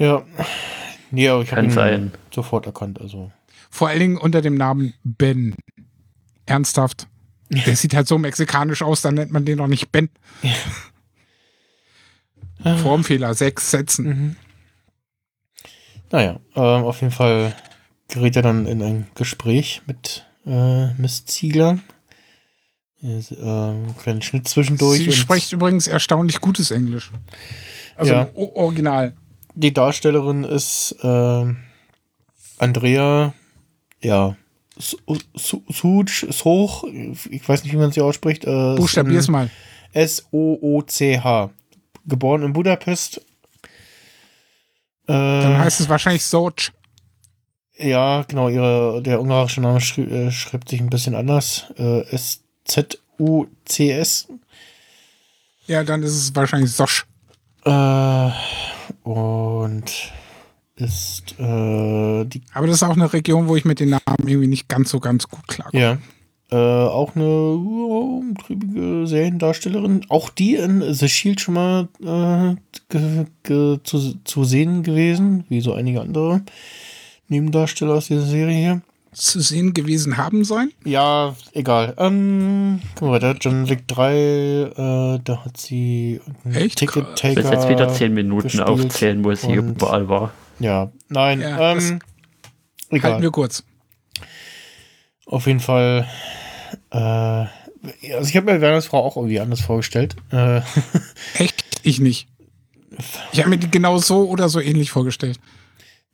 Ja. Nee, aber ich habe Kann ihn sein. sofort erkannt. Also. Vor allen Dingen unter dem Namen Ben. Ernsthaft. Der sieht halt so mexikanisch aus, dann nennt man den doch nicht Ben. Formfehler, sechs Sätzen. Naja, ähm, auf jeden Fall gerät er dann in ein Gespräch mit äh, Miss Ziegler. Ist, ähm, kleinen Schnitt zwischendurch. Sie spricht übrigens erstaunlich gutes Englisch. Also Ja. Original. Die Darstellerin ist ähm, Andrea, ja, Su- Su- Such, Soch, ich weiß nicht, wie man sie ausspricht. Äh, Buchstabier's mal. S-O-O-C-H. Geboren in Budapest. Äh, Dann heißt es wahrscheinlich Soch. Ja, genau, ihre, der ungarische Name schri äh, schreibt sich ein bisschen anders. Äh, S-Z-U-C-S. Ja, dann ist es wahrscheinlich Sosch. Äh, und ist äh, die, Aber das ist auch eine Region, wo ich mit den Namen irgendwie nicht ganz so ganz gut klarkomme. ja, äh, auch eine uh, umtriebige Seriendarstellerin. Auch die in The Shield schon mal äh, zu, zu sehen gewesen, wie so einige andere Nebendarsteller aus dieser Serie hier. Zu sehen gewesen haben sein. Ja, egal. Ähm, guck mal weiter. John Wick 3, äh, da hat sie Echt? Ticket Bis Taker. jetzt wieder zehn Minuten gespielt aufzählen, wo sie überall war. Ja, nein, Ja, das ähm, Halten egal. wir kurz. Auf jeden Fall, äh, also ich habe mir Werners Frau auch irgendwie anders vorgestellt. Äh, Echt? Ich nicht. Ich habe mir die genau so oder so ähnlich vorgestellt.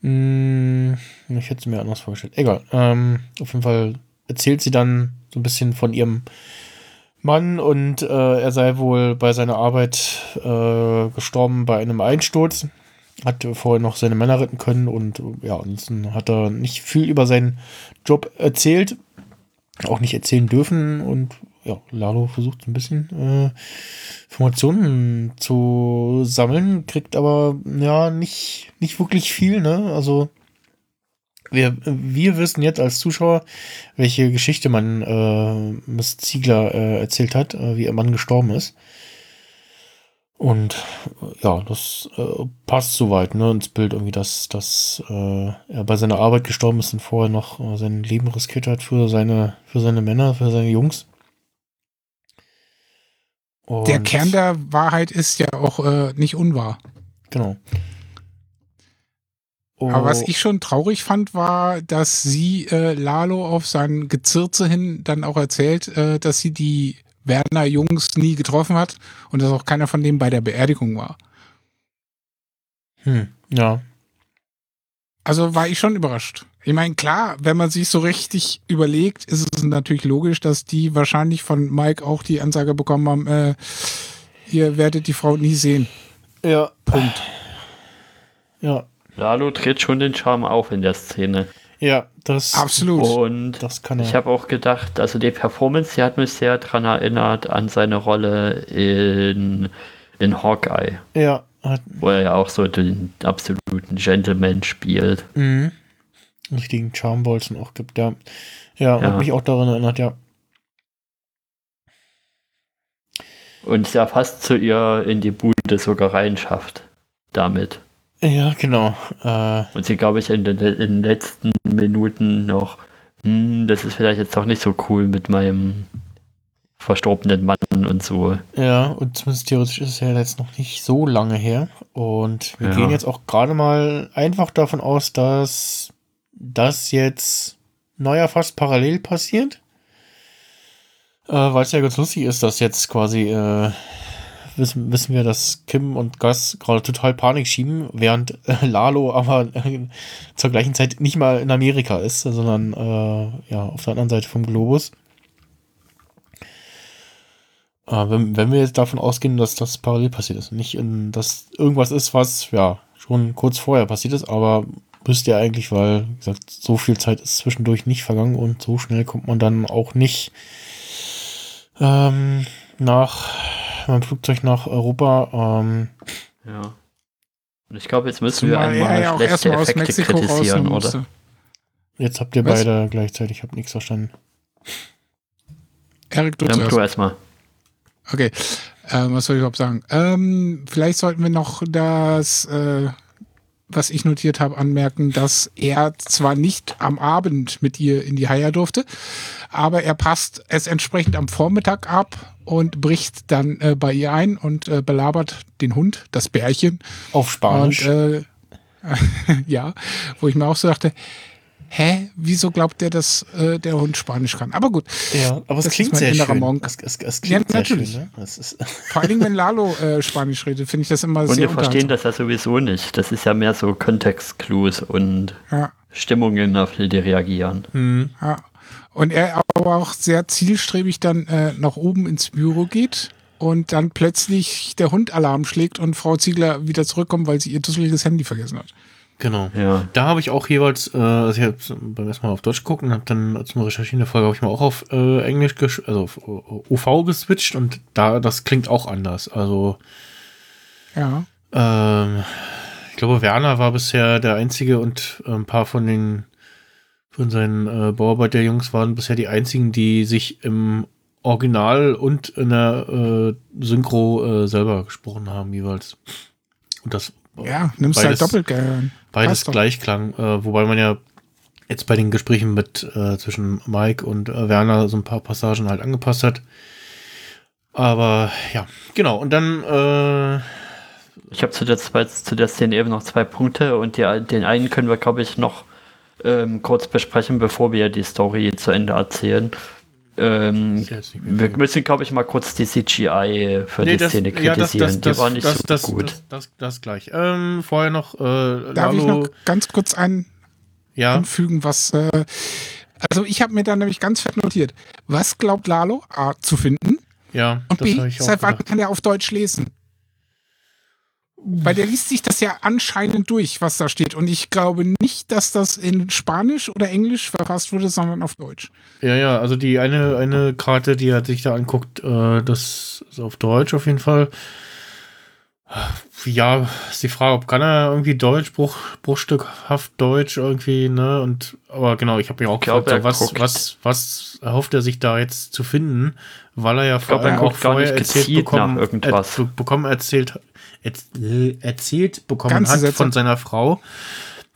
Mh, ich hätte es mir anders vorgestellt. Egal. Ähm, auf jeden Fall erzählt sie dann so ein bisschen von ihrem Mann und äh, er sei wohl bei seiner Arbeit äh, gestorben bei einem Einsturz. Hat vorher noch seine Männer retten können und ja, ansonsten hat er nicht viel über seinen Job erzählt. Auch nicht erzählen dürfen und ja, Lalo versucht ein bisschen äh, Informationen zu sammeln, kriegt aber ja nicht, nicht wirklich viel, ne? Also wir, wir wissen jetzt als Zuschauer, welche Geschichte man äh, Miss Ziegler äh, erzählt hat, äh, wie ihr Mann gestorben ist. Und ja, das äh, passt soweit ne, ins Bild irgendwie, dass, dass äh, er bei seiner Arbeit gestorben ist und vorher noch äh, sein Leben riskiert hat für seine, für seine Männer, für seine Jungs. Und, Der Kern der Wahrheit ist ja auch äh, nicht unwahr. Genau. Aber was Oh, ich schon traurig fand, war, dass sie äh, Lalo auf sein Gezirze hin dann auch erzählt, äh, dass sie die Werner Jungs nie getroffen hat und dass auch keiner von denen bei der Beerdigung war. hm, ja, Also war ich schon überrascht. Ich meine, klar, wenn man sich so richtig überlegt, ist es natürlich logisch, dass die wahrscheinlich von Mike auch die Ansage bekommen haben, äh, ihr werdet die Frau nie sehen. ja, Punkt. ja, Lalo tritt schon den Charme auf in der Szene. ja, das, Absolut. Und das kann er. ich habe auch gedacht, also die Performance, die hat mich sehr daran erinnert an seine Rolle in, in Hawkeye, ja, wo er ja auch so den absoluten Gentleman spielt. Mhm. Richtigen Charmbolzen auch gibt, ja. Ja, Ja. hat mich auch daran erinnert, ja. Und ja fast zu ihr in die Bude sogar reinschafft. Damit. Ja, genau. Äh, Und sie, glaube ich, in den, in den letzten Minuten noch, hm, das ist vielleicht jetzt doch nicht so cool mit meinem verstorbenen Mann und so. ja, und zumindest theoretisch ist es ja jetzt noch nicht so lange her. Und wir Ja. gehen jetzt auch gerade mal einfach davon aus, dass das jetzt neuer fast parallel passiert. Äh, Weil es ja ganz lustig ist, dass jetzt quasi äh, wissen, wissen wir, dass Kim und Gus gerade total Panik schieben, während äh, Lalo aber äh, zur gleichen Zeit nicht mal in Amerika ist, sondern äh, ja auf der anderen Seite vom Globus. Äh, wenn, wenn wir jetzt davon ausgehen, dass das parallel passiert ist, nicht in, dass irgendwas ist, was ja schon kurz vorher passiert ist, aber müsste ja eigentlich, weil, wie gesagt, so viel Zeit ist zwischendurch nicht vergangen und so schnell kommt man dann auch nicht ähm, nach beim Flugzeug nach Europa. Ähm, Ja. Und ich glaube, jetzt müssen wir einmal ja auch schlechte erstmal aus Effekte Mexiko raus kritisieren, oder? jetzt habt ihr Was? beide gleichzeitig, ich habe nichts verstanden. Erik, du Ja, du erstmal. Okay, ähm, was soll ich überhaupt sagen? Ähm, vielleicht sollten wir noch das, äh, was ich notiert habe, anmerken, dass er zwar nicht am Abend mit ihr in die Haia durfte, aber er passt es entsprechend am Vormittag ab und bricht dann äh, bei ihr ein und äh, belabert den Hund, das Bärchen. Auf Spanisch. Und äh, ja, wo ich mir auch so dachte, hä, wieso glaubt der, dass äh, der Hund Spanisch kann? Aber gut, ja, aber es das klingt sehr innerer schön. Monk. Es, es, es Ja, klingt sehr natürlich. schön. Ne? Vor allen Dingen, wenn Lalo äh, Spanisch redet, finde ich das immer Und sehr wir verstehen das ja sowieso nicht. Das ist ja mehr so Kontextclues und Ja, Stimmungen, auf die die reagieren. hm, ja. Und er aber auch sehr zielstrebig dann äh, nach oben ins Büro geht und dann plötzlich der Hund Alarm schlägt und Frau Ziegler wieder zurückkommt, weil sie ihr dusseliges Handy vergessen hat. Genau. Ja. Da habe ich auch jeweils, äh, also ich habe beim ersten Mal auf Deutsch geguckt und habe dann zum Recherchieren der Folge habe ich mal auch auf äh, Englisch, also auf UV geswitcht und da, das klingt auch anders. Also Ja, Ähm, ich glaube, Werner war bisher der einzige und äh, ein paar von den von seinen äh, Bauarbeiterjungs waren bisher die einzigen, die sich im Original und in der äh, Synchro äh, selber gesprochen haben jeweils. Und das ja, nimmst halt beides, doppelt gern. beides Passt doch. gleich klang, äh, wobei man ja jetzt bei den Gesprächen mit äh, zwischen Mike und äh, Werner so ein paar Passagen halt angepasst hat. Aber ja, genau. Und dann äh, Ich habe zu der, zu der Szene eben noch zwei Punkte und die, den einen können wir, glaube ich, noch ähm, kurz besprechen, bevor wir die Story zu Ende erzählen. Ähm, wir müssen, glaube ich, mal kurz die CGI für die Szene ja, kritisieren. die war nicht das, so das, gut. Das, das, das gleich. Ähm, vorher noch äh, Darf ich Lalo. noch ganz kurz ein, ja, anfügen, was. Äh, also, ich habe mir da nämlich ganz fett notiert. Was glaubt Lalo A zu finden? ja, Und das B, ich seit wann gedacht. kann er auf Deutsch lesen? Weil der liest sich das ja anscheinend durch, was da steht. Und ich glaube nicht, dass das in Spanisch oder Englisch verfasst wurde, sondern auf Deutsch. Ja, ja, also die eine, eine Karte, die er sich da anguckt, äh, das ist auf Deutsch auf jeden Fall. Ja, ist die Frage, ob kann er irgendwie Deutsch, Bruch, bruchstückhaft Deutsch irgendwie, ne? Und aber genau, ich habe mich auch glaub, gefragt, so, er was, guckt- was, was erhofft er sich da jetzt zu finden, weil er ja vor glaub, er auch vorher nicht erzählt bekommen. Er, bekommen erzählt, erz- erzählt bekommen Ganze hat Sätze. von seiner Frau,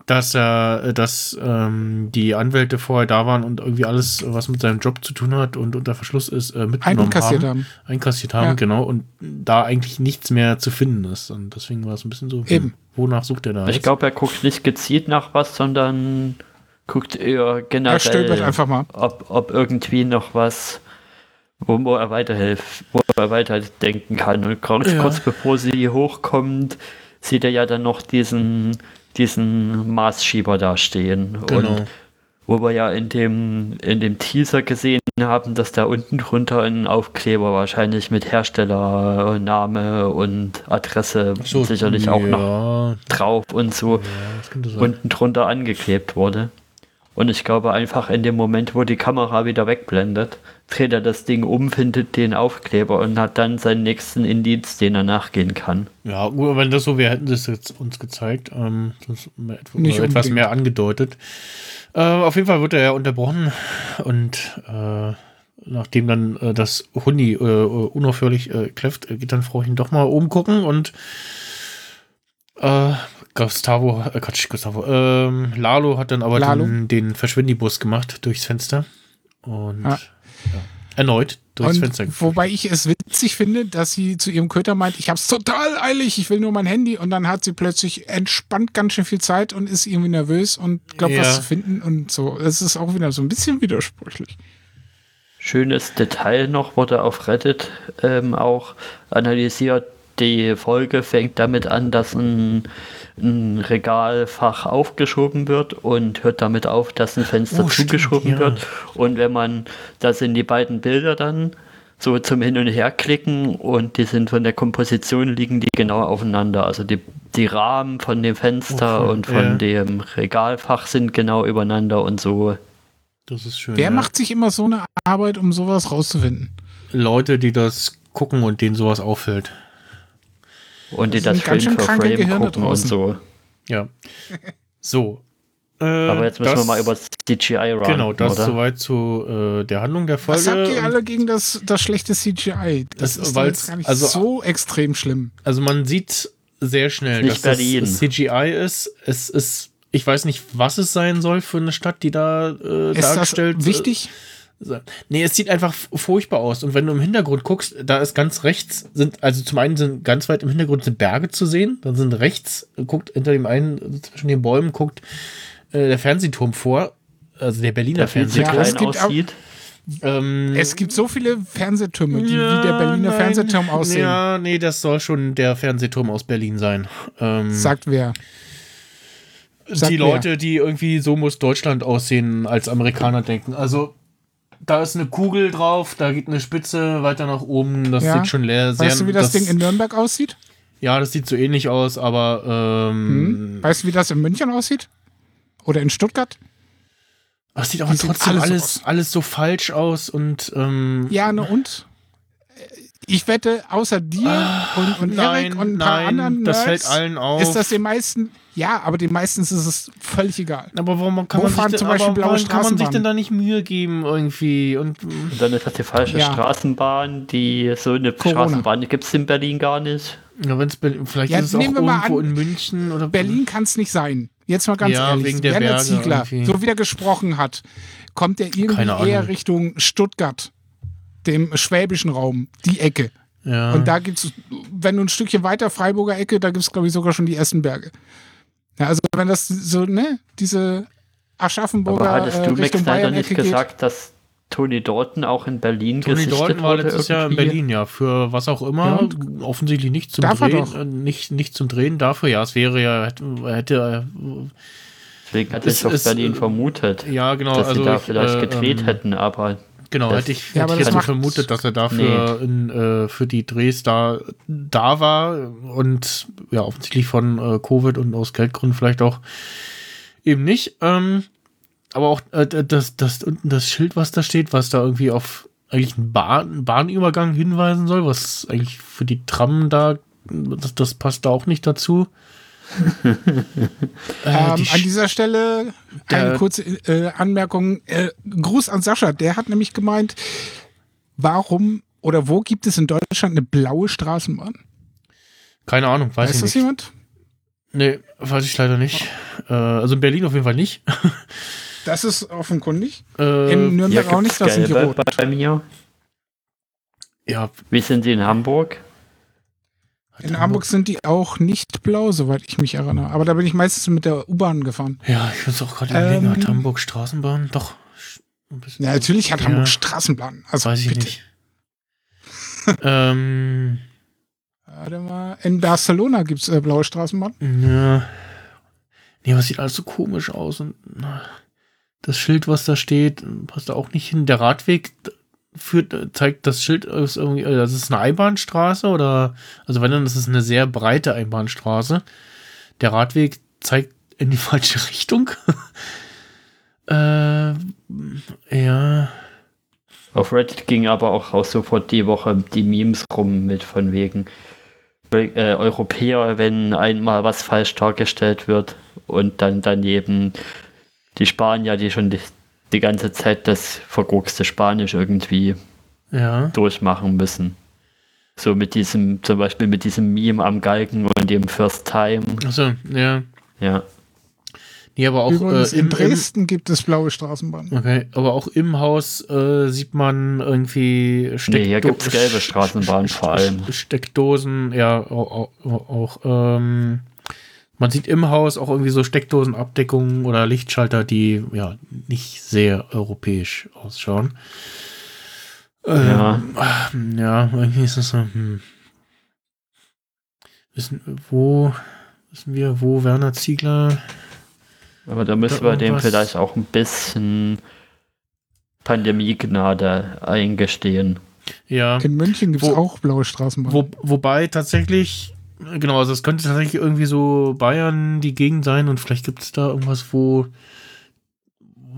dass er, dass ähm, die Anwälte vorher da waren und irgendwie alles, was mit seinem Job zu tun hat und unter Verschluss ist, äh, mitgenommen Einkassiert haben. haben. Einkassiert haben, Ja. genau. Und da eigentlich nichts mehr zu finden ist. Und deswegen war es ein bisschen so, Eben. wonach sucht er da Ich glaube, er guckt nicht gezielt nach was, sondern guckt eher Er generell, stöbert einfach mal. ob, ob irgendwie noch was, wo, er weiterhilft, wo er weiterdenken kann. Und kurz, Ja. kurz bevor sie hochkommt, sieht er ja dann noch diesen, diesen Maßschieber da stehen. Genau. Und wo wir ja in dem, in dem Teaser gesehen haben, dass da unten drunter ein Aufkleber wahrscheinlich mit Herstellername und Adresse So, sicherlich auch noch ja, drauf und so Ja, unten drunter angeklebt wurde. Und ich glaube einfach in dem Moment, wo die Kamera wieder wegblendet, dreht er das Ding um, findet den Aufkleber und hat dann seinen nächsten Indiz, den er nachgehen kann. Ja, gut, wenn das so wäre, hätten sie es jetzt uns gezeigt. Ähm, Nicht etwas unbedingt. mehr angedeutet. Äh, auf jeden Fall wird er ja unterbrochen und äh, nachdem dann äh, das Hundi äh, unaufhörlich äh, kläfft, äh, geht dann Frauchen doch mal oben gucken und äh, Gustavo, äh, Quatsch, Gustavo, ähm, Lalo hat dann aber Lalo? den, den Verschwindibus gemacht durchs Fenster und Ah. ja. erneut durchs Und Fenster geflogen. wobei ich es witzig finde, dass sie zu ihrem Köter meint, ich hab's total eilig, ich will nur mein Handy und dann hat sie plötzlich entspannt ganz schön viel Zeit und ist irgendwie nervös und glaubt Ja. was zu finden und so. Das ist auch wieder so ein bisschen widersprüchlich. Schönes Detail noch wurde auf Reddit ähm, auch analysiert. Die Folge fängt damit an, dass ein, ein Regalfach aufgeschoben wird und hört damit auf, dass ein Fenster Oh, stimmt, zugeschoben ja. wird. Und wenn man, da sind die beiden Bilder dann so zum Hin und Her klicken und die sind von der Komposition liegen die genau aufeinander. Also die, die Rahmen von dem Fenster Okay, und von ja. dem Regalfach sind genau übereinander und so Das ist schön. Wer ja. macht sich immer so eine Arbeit, um sowas rauszufinden? Leute, die das gucken und denen sowas auffällt. Und die Das das Frame for Frame Gehirne gucken und draußen. so. Ja. So. Äh, Aber jetzt müssen das, wir mal über CGI ranten, Genau, das oder? soweit zu äh, der Handlung der Folge. Was habt ihr Und- alle gegen das, das schlechte CGI? Das, Das- ist jetzt gar nicht also- so extrem schlimm. Also man sieht sehr schnell, Nicht dass Berlin. das CGI ist. Es ist, ich weiß nicht, was es sein soll für eine Stadt, die da äh, Ist das dargestellt wichtig? äh, Nee, es sieht einfach furchtbar aus. Und wenn du im Hintergrund guckst, da ist ganz rechts, sind, also zum einen sind ganz weit im Hintergrund sind Berge zu sehen, dann sind rechts, guckt hinter dem einen, zwischen den Bäumen, guckt äh, der Fernsehturm vor, also der Berliner der Fernsehturm. Ja, es gibt auch- aussieht. Ähm, Es gibt so viele Fernsehtürme, die ja, wie der Berliner nein. Fernsehturm aussehen. Ja, nee, das soll schon der Fernsehturm aus Berlin sein. Ähm, Sagt wer? Sag die wer. Leute, die irgendwie so muss Deutschland aussehen, als Amerikaner denken. Also da ist eine Kugel drauf, da geht eine Spitze weiter nach oben. Das Ja. sieht schon leer. Sehr, Weißt du, wie das, Ding in Nürnberg aussieht? Ja, das sieht so ähnlich aus, aber ähm, Hm? Weißt du, wie das in München aussieht? Oder in Stuttgart? das sieht aber die trotzdem alle so alles, alles so falsch aus und ähm, Ja, ne und? Ich wette, außer dir und, und nein, Erik und ein paar nein, anderen das Nerds fällt allen auf. ist das den meisten, ja, aber den meisten ist es völlig egal. aber warum kann Wo man, sich fahren denn, zum Beispiel aber blaue kann man sich denn da nicht Mühe geben irgendwie? Und Und dann ist das die falsche Ja. Straßenbahn. Die so eine Corona. Straßenbahn gibt es in Berlin gar nicht. ja, wenn's, Berlin- vielleicht Ja, ist es auch nehmen wir mal irgendwo an, in München oder Berlin kann es nicht sein. Jetzt mal ganz Ja, ehrlich. wegen der Werner Berge Ziegler, irgendwie. so wie der gesprochen hat, kommt er irgendwie eher Richtung Stuttgart, dem schwäbischen Raum, die Ecke. Ja. Und da gibt's, wenn du ein Stückchen weiter Freiburger Ecke, da gibt's glaube ich sogar schon die ersten Berge. Ja, also wenn das so, ne, diese Aschaffenburger Aber hattest äh, du Max Richtung Snyder Bayern nicht Ecke geht. gesagt, dass Tony Dalton auch in Berlin Tony gesichtet Dalton war letztes Jahr in? Berlin, ja, für was auch immer. Ja, und offensichtlich nicht zum darf er Drehen. doch. äh, Nicht, nicht zum Drehen, dafür, ja, es wäre ja, hätte, hätte Deswegen hatte Es ich auf ist, Berlin äh, vermutet, ja, genau, dass also sie da ich, vielleicht äh, gedreht ähm, hätten, aber Genau, Das- hätte ich, Ja, hätte ich also macht- vermutet, dass er dafür in, äh, für die Drehs da, da war und ja, offensichtlich von äh, Covid und aus Geldgründen vielleicht auch eben nicht. Ähm, aber auch äh, das, das, unten das Schild, was da steht, was da irgendwie auf eigentlich einen Bahn, Bahnübergang hinweisen soll, was eigentlich für die Tram da, das, das passt da auch nicht dazu. Äh, Ähm, die an dieser Stelle eine kurze äh, Anmerkung. Äh, Gruß an Sascha, der hat nämlich gemeint, warum oder wo gibt es in Deutschland eine blaue Straßenbahn? keine Ahnung, weiß Weiß ich das nicht. jemand? Nee, weiß ich leider nicht. Äh, also in Berlin auf jeden Fall nicht. Das ist offenkundig. Äh, In Nürnberg auch gibt's nicht, das sind die roten. bei mir. ja, Wie sind sie in Hamburg? In Hamburg sind die auch nicht blau, soweit ich mich erinnere. Aber da bin ich meistens mit der U-Bahn gefahren. Ja, ich muss auch gerade überlegen, Ähm, hat Hamburg Straßenbahn? Doch. Ja, natürlich hat Ja. Hamburg Straßenbahn. Also Weiß ich bitte. nicht. ähm, Warte mal. In Barcelona gibt es äh, blaue Straßenbahn. ja. Nee, was sieht alles so komisch aus und das Schild, was da steht, passt da auch nicht hin. Der Radweg führt, zeigt das Schild ist irgendwie, äh, das ist eine Einbahnstraße oder, also wenn dann, das ist eine sehr breite Einbahnstraße. Der Radweg zeigt in die falsche Richtung. äh, ja. Auf Reddit ging aber auch raus sofort die Woche die Memes rum mit von wegen äh, Europäer, wenn einmal was falsch dargestellt wird und dann daneben die Spanier, die schon die, ganze Zeit das vergurkste Spanisch irgendwie Ja. durchmachen müssen. So mit diesem, zum Beispiel mit diesem Meme am Galgen und dem First Time. Achso, ja. Ja. Nee, aber auch Übrigens, äh, in im, Dresden gibt es blaue Straßenbahnen. Im, okay, aber auch im Haus äh, sieht man irgendwie Nee, hier gibt's gelbe Straßenbahnen vor allem. Steckdosen, ja, auch, auch, auch ähm, man sieht im Haus auch irgendwie so Steckdosenabdeckungen oder Lichtschalter, die ja nicht sehr europäisch ausschauen. Ja. Ähm, ja, irgendwie ist das so, hm. Wissen, wo, wissen wir, wo Werner Ziegler Aber da müssen Da wir dem vielleicht auch ein bisschen Pandemiegnade eingestehen. ja. In München gibt es auch blaue Straßenbahnen. Wo, wobei tatsächlich, genau, also es könnte tatsächlich irgendwie so Bayern die Gegend sein und vielleicht gibt es da irgendwas, wo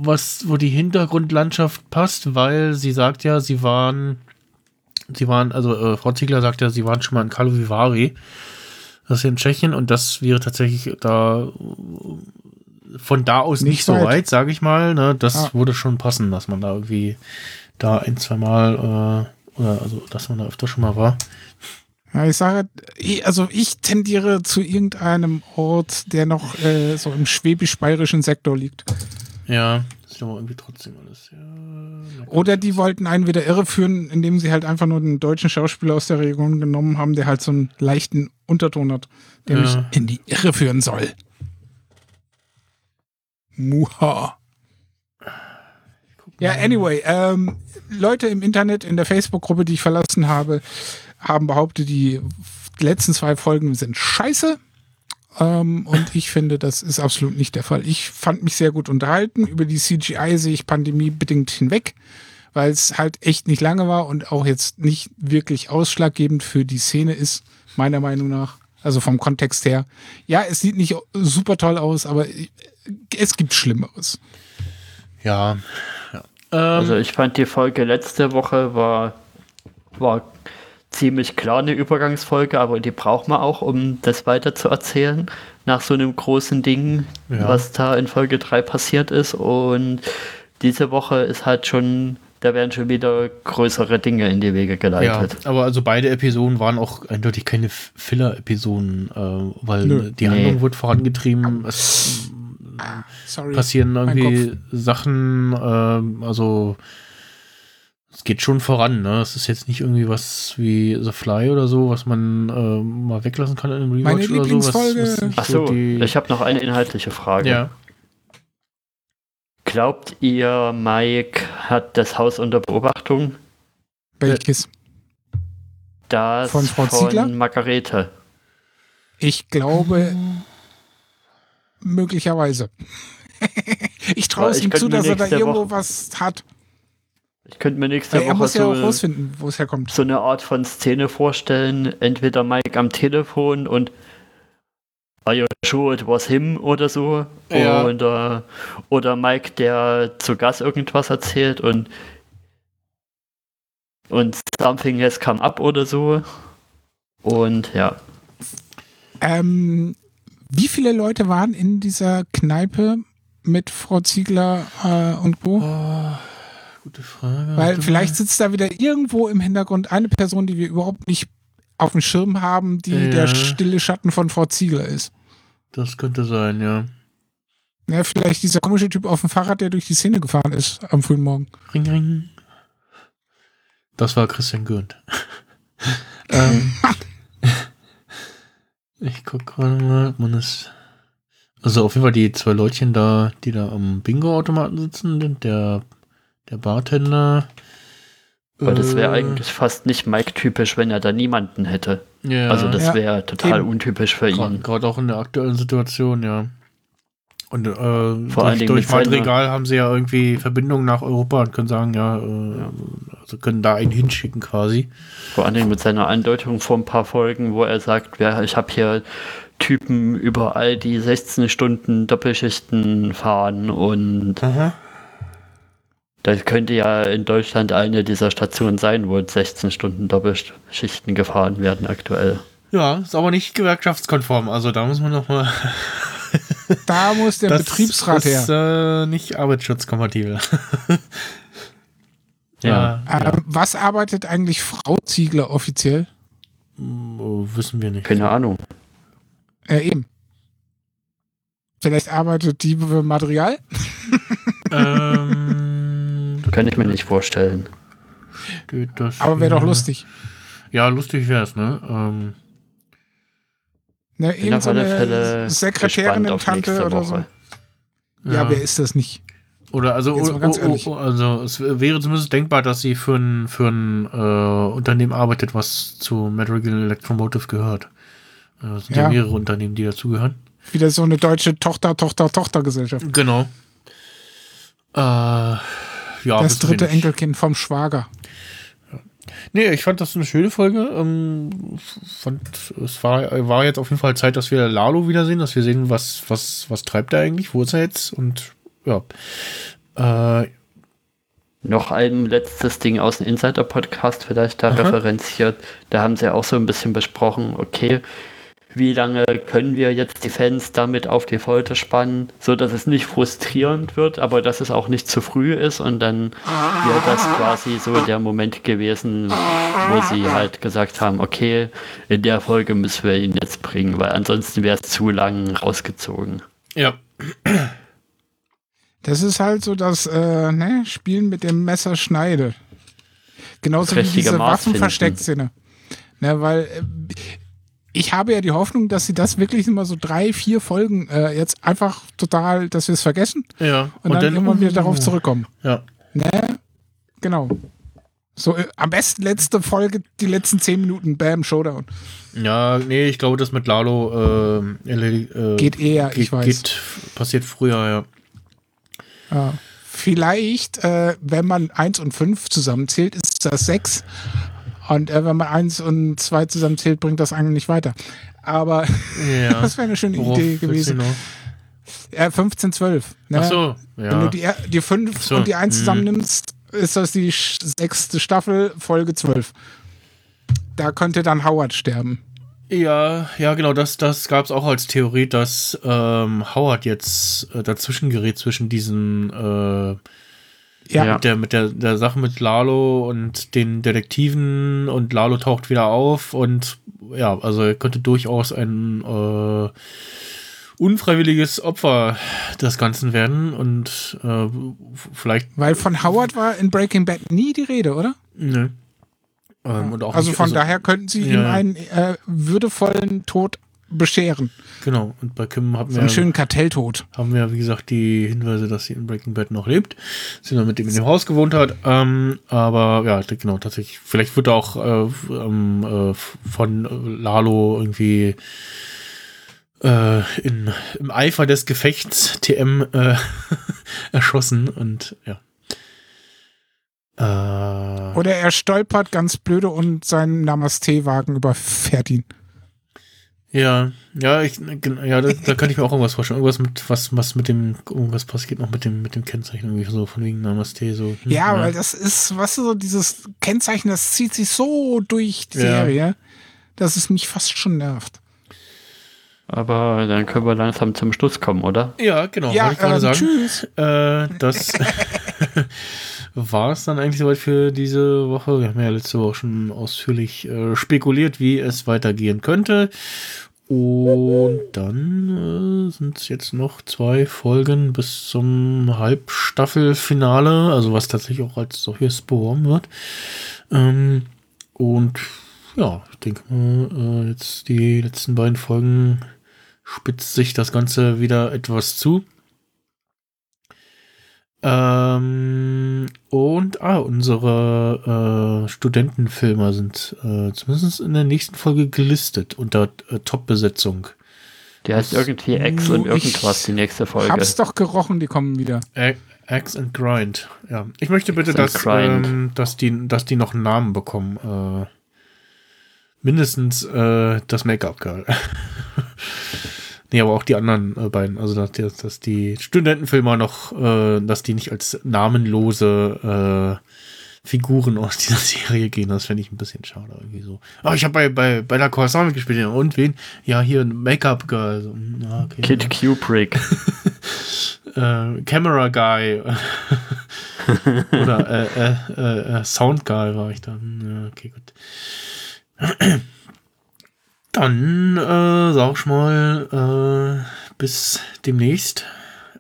was, wo die Hintergrundlandschaft passt, weil sie sagt ja, sie waren, sie waren, also äh, Frau Ziegler sagt ja, sie waren schon mal in Karlovy Vary, das ist in Tschechien und das wäre tatsächlich da von da aus nicht, Nicht so weit. weit, sage ich mal. Ne? Das Ah. würde schon passen, dass man da irgendwie da ein, zwei Mal äh, oder also dass man da öfter schon mal war. Ja, ich sage, also ich tendiere zu irgendeinem Ort, der noch äh, so im schwäbisch-bayerischen Sektor liegt. Ja, das ist aber irgendwie trotzdem alles. Ja, Oder die wollten einen wieder irreführen, indem sie halt einfach nur einen deutschen Schauspieler aus der Region genommen haben, der halt so einen leichten Unterton hat, der Ja. mich in die Irre führen soll. Muha. Ja, anyway, ähm, Leute im Internet, in der Facebook-Gruppe, die ich verlassen habe, haben behauptet, die letzten zwei Folgen sind scheiße. Ähm, und ich finde, das ist absolut nicht der Fall. Ich fand mich sehr gut unterhalten. Über die CGI sehe ich pandemiebedingt hinweg, weil es halt echt nicht lange war und auch jetzt nicht wirklich ausschlaggebend für die Szene ist, meiner Meinung nach. Also vom Kontext her. Ja, es sieht nicht super toll aus, aber es gibt Schlimmeres. ja. ja. Ähm, Also ich fand die Folge letzte Woche war, war ziemlich klar eine Übergangsfolge, aber die braucht man auch, um das weiter zu erzählen, nach so einem großen Ding, Ja. was da in Folge 3 passiert ist. Und diese Woche ist halt schon, da werden schon wieder größere Dinge in die Wege ja, geleitet. aber also beide Episoden waren auch eindeutig keine Filler-Episoden, äh, weil Nö. die Nee. Handlung wird vorangetrieben. Es Sorry. passieren irgendwie Sachen, ähm, also es geht schon voran, ne? Es ist jetzt nicht irgendwie was wie The Fly oder so, was man ähm, mal weglassen kann in einem Rewatch Meine oder so. Was, Lieblingsfolge- was Ach so, die, ich habe noch eine inhaltliche Frage. ja. Glaubt ihr, Mike hat das Haus unter Beobachtung? Welches? Das Von Frau Ziegler? Margarete. Ich glaube, möglicherweise. ich traue es ihm zu, dass er da irgendwo Woche- was hat. Ich könnte mir nächste er Woche muss ja so, auch rausfinden, wo es herkommt. so eine Art von Szene vorstellen. Entweder Mike am Telefon und Are you sure it was him oder so? Ja. Oder, oder Mike, der zu Gast irgendwas erzählt und und something has come up oder so. Und ja, Ähm, wie viele Leute waren in dieser Kneipe mit Frau Ziegler äh, und Co.? Oh, gute Frage. Weil vielleicht sitzt da wieder irgendwo im Hintergrund eine Person, die wir überhaupt nicht auf dem Schirm haben, die Ja. der stille Schatten von Frau Ziegler ist. Das könnte sein, ja. Ja, vielleicht dieser komische Typ auf dem Fahrrad, der durch die Szene gefahren ist am frühen Morgen. Ring, ring. Das war Christian Gürnt. ähm, ich guck gerade mal, ob man es. Also auf jeden Fall die zwei Leutchen da, die da am Bingo-Automaten sitzen, sind der, der Bartender. aber das wäre äh, eigentlich fast nicht Mike-typisch, wenn er da niemanden hätte. Ja, Also das Ja, wäre total eben. untypisch für ihn. Gerade auch in der aktuellen Situation, ja. Und äh, Vor durch, seiner- Madrigal haben sie ja irgendwie Verbindungen nach Europa und können sagen, ja, äh, also können da einen hinschicken quasi. Vor allen Dingen mit seiner Andeutung vor ein paar Folgen, wo er sagt, ja, ich habe hier Typen überall, die 16 Stunden Doppelschichten fahren und das könnte ja in Deutschland eine dieser Stationen sein, wo 16 Stunden Doppelschichten gefahren werden aktuell. Ja, ist aber nicht gewerkschaftskonform. Also da muss man noch mal. Da muss der das Betriebsrat her. ist äh, nicht arbeitsschutzkompatibel. Ja. Ähm, Was arbeitet eigentlich Frau Ziegler offiziell? Oh, wissen wir nicht. Keine Ahnung. Äh, eben. Vielleicht arbeitet die für Material. ähm, Kann ich mir nicht vorstellen. geht das Aber wäre doch lustig. Ja, lustig wär's, ne? Ähm, Ne, Bin irgend auf so eine Fälle Sekretärin auf Tante oder so. Woche. Ja, wer ist das nicht? Oder also, oh, ehrlich. oh, oh, also es wäre zumindest denkbar, dass sie für ein, für ein äh, Unternehmen arbeitet, was zu Madrigal Electromotive gehört. Äh, Es sind ja. Ja. mehrere Unternehmen, die dazugehören. Wieder so eine deutsche Tochter, Tochter, Tochtergesellschaft. Genau. Äh, ja, das dritte. Enkelkind vom Schwager. Nee, ich fand das eine schöne Folge. Ähm, fand, es war, war jetzt auf jeden Fall Zeit, dass wir Lalo wiedersehen, dass wir sehen, was, was, was treibt er eigentlich, wo ist er jetzt und ja. Äh, Noch ein letztes Ding aus dem Insider-Podcast vielleicht da Aha. referenziert. Da haben sie auch so ein bisschen besprochen, okay, wie lange können wir jetzt die Fans damit auf die Folter spannen, so dass es nicht frustrierend wird, aber dass es auch nicht zu früh ist und dann wäre das quasi so der Moment gewesen, wo sie halt gesagt haben, okay, in der Folge müssen wir ihn jetzt bringen, weil ansonsten wäre es zu lang rausgezogen. ja. Das ist halt so das äh, ne, Spielen mit dem Messer schneide. Genauso wie Richtige diese Waffenversteckszene. Ne, weil äh, ich habe ja die Hoffnung, dass sie das wirklich immer so drei, vier Folgen äh, jetzt einfach total, dass wir es vergessen Ja. und, dann, irgendwann wieder darauf zurückkommen. Ja. Ne? Genau. So, äh, am besten letzte Folge, die letzten zehn Minuten, Bam, Showdown. Ja, nee, ich glaube, das mit Lalo äh, erledi- äh, Geht eher, ich weiß. Geht, passiert früher, ja. Ja. Vielleicht, äh, wenn man 1 und 5 zusammenzählt, ist das 6. Und äh, wenn man 1 und 2 zusammenzählt, bringt das eigentlich nicht weiter. Aber Ja. das wäre eine schöne Worauf Idee gewesen. Äh, 15, 12. Ne? Ach so, Wenn du ja. die, die 5 Ach so, und die 1 mhm. zusammennimmst, ist das die sechste Staffel, Folge 12. Da könnte dann Howard sterben. Ja, ja, genau, das, das gab es auch als Theorie, dass ähm, Howard jetzt äh, dazwischen gerät zwischen diesen äh, Ja, mit der mit der, der Sache mit Lalo und den Detektiven und Lalo taucht wieder auf und ja, also er könnte durchaus ein äh, unfreiwilliges Opfer des Ganzen werden und äh, vielleicht weil von Howard war in Breaking Bad nie die Rede, oder? ne. Ähm, und auch Also nicht- von daher könnten sie Ja, ihm einen äh, würdevollen Tod bescheren. genau und bei Kim haben So wir einen schönen Kartelltod. haben wir, wie gesagt, die Hinweise, dass sie in Breaking Bad noch lebt. Sie noch mit ihm in dem Haus gewohnt hat. Ähm, aber ja, genau, tatsächlich. Vielleicht wird er auch äh, ähm, äh, von Lalo irgendwie äh, in, im Eifer des Gefechts TM äh, erschossen und ja. Äh, Oder er stolpert ganz blöde und sein Namaste-Wagen überfährt ihn. Ja, ja, ich, ja, da, da kann ich mir auch irgendwas vorstellen. Irgendwas mit, was, was mit dem, irgendwas passiert noch mit dem, mit dem Kennzeichen, irgendwie so von wegen Namaste, so. hm, Ja, weil das ist, was so dieses Kennzeichen, das zieht sich so durch die Ja. Serie, dass es mich fast schon nervt. Aber dann können wir langsam zum Schluss kommen, oder? Ja, genau, ja, sagen. tschüss. Äh, das war es dann eigentlich soweit für diese Woche. Wir haben ja letzte Woche schon ausführlich äh, spekuliert, wie es weitergehen könnte. Und dann äh, sind es jetzt noch zwei Folgen bis zum Halbstaffelfinale, also was tatsächlich auch als solches beworben wird. Ähm, und ja, ich denke mal, äh, jetzt die letzten beiden Folgen spitzt sich das Ganze wieder etwas zu. Ähm, und ah, unsere äh, Studentenfilmer sind äh, zumindest in der nächsten Folge gelistet unter äh, Top-Besetzung. Die heißt irgendwie X und ich irgendwas, die nächste Folge. Hab's doch gerochen, die kommen wieder. Axe and Grind. Ja, ich möchte bitte, dass, ähm, dass, die, dass die noch einen Namen bekommen. Äh, mindestens äh, das Make-up-Girl. nee, aber auch die anderen äh, beiden. Also, dass, die- dass die Studentenfilmer noch, äh, dass die nicht als namenlose äh, Figuren aus dieser Serie gehen. Das fände ich ein bisschen schade irgendwie so. Aber ich habe bei, bei, bei der Coruscant mitgespielt. Ja, und wen? Ja, hier ein Make-up-Girl. So, hm, ja, okay. Kid Kubrick. äh, Camera Guy oder äh, äh, Sound Guy war ich dann. Ja, okay, gut. Dann äh, sag ich mal, äh, bis demnächst.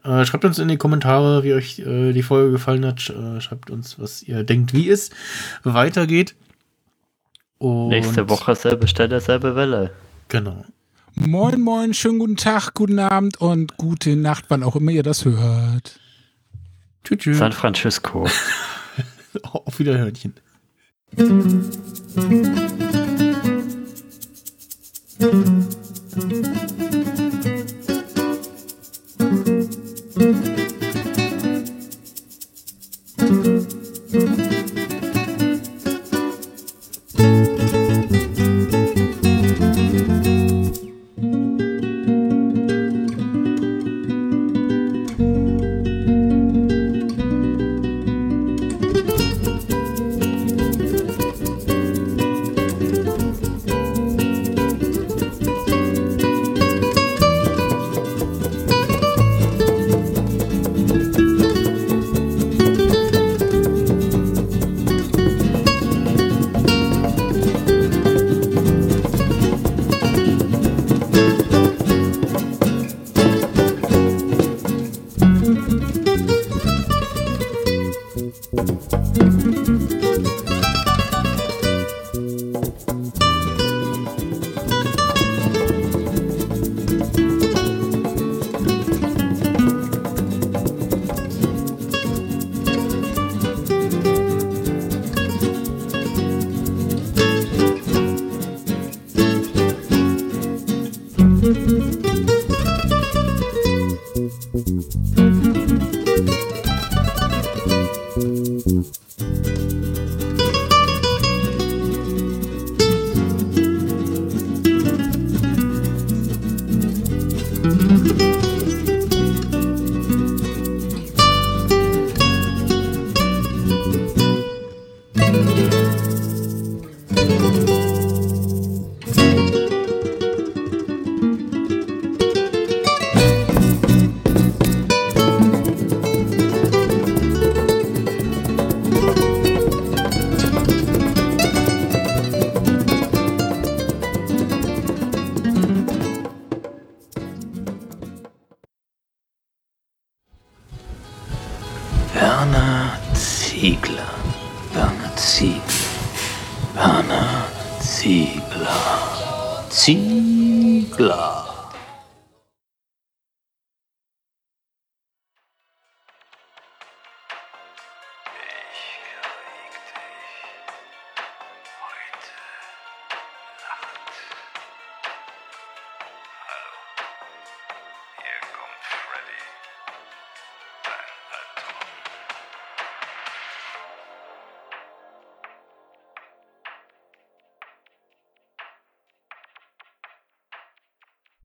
Äh, schreibt uns in die Kommentare, wie euch äh, die Folge gefallen hat. Äh, schreibt uns, was ihr denkt, wie es weitergeht. Und Nächste Woche selbe Stelle, selbe Welle. Genau. Moin, moin, schönen guten Tag, guten Abend und gute Nacht, wann auch immer ihr das hört. Tschüss. tschüss. San Francisco. Auf Wiederhörnchen. Thank you.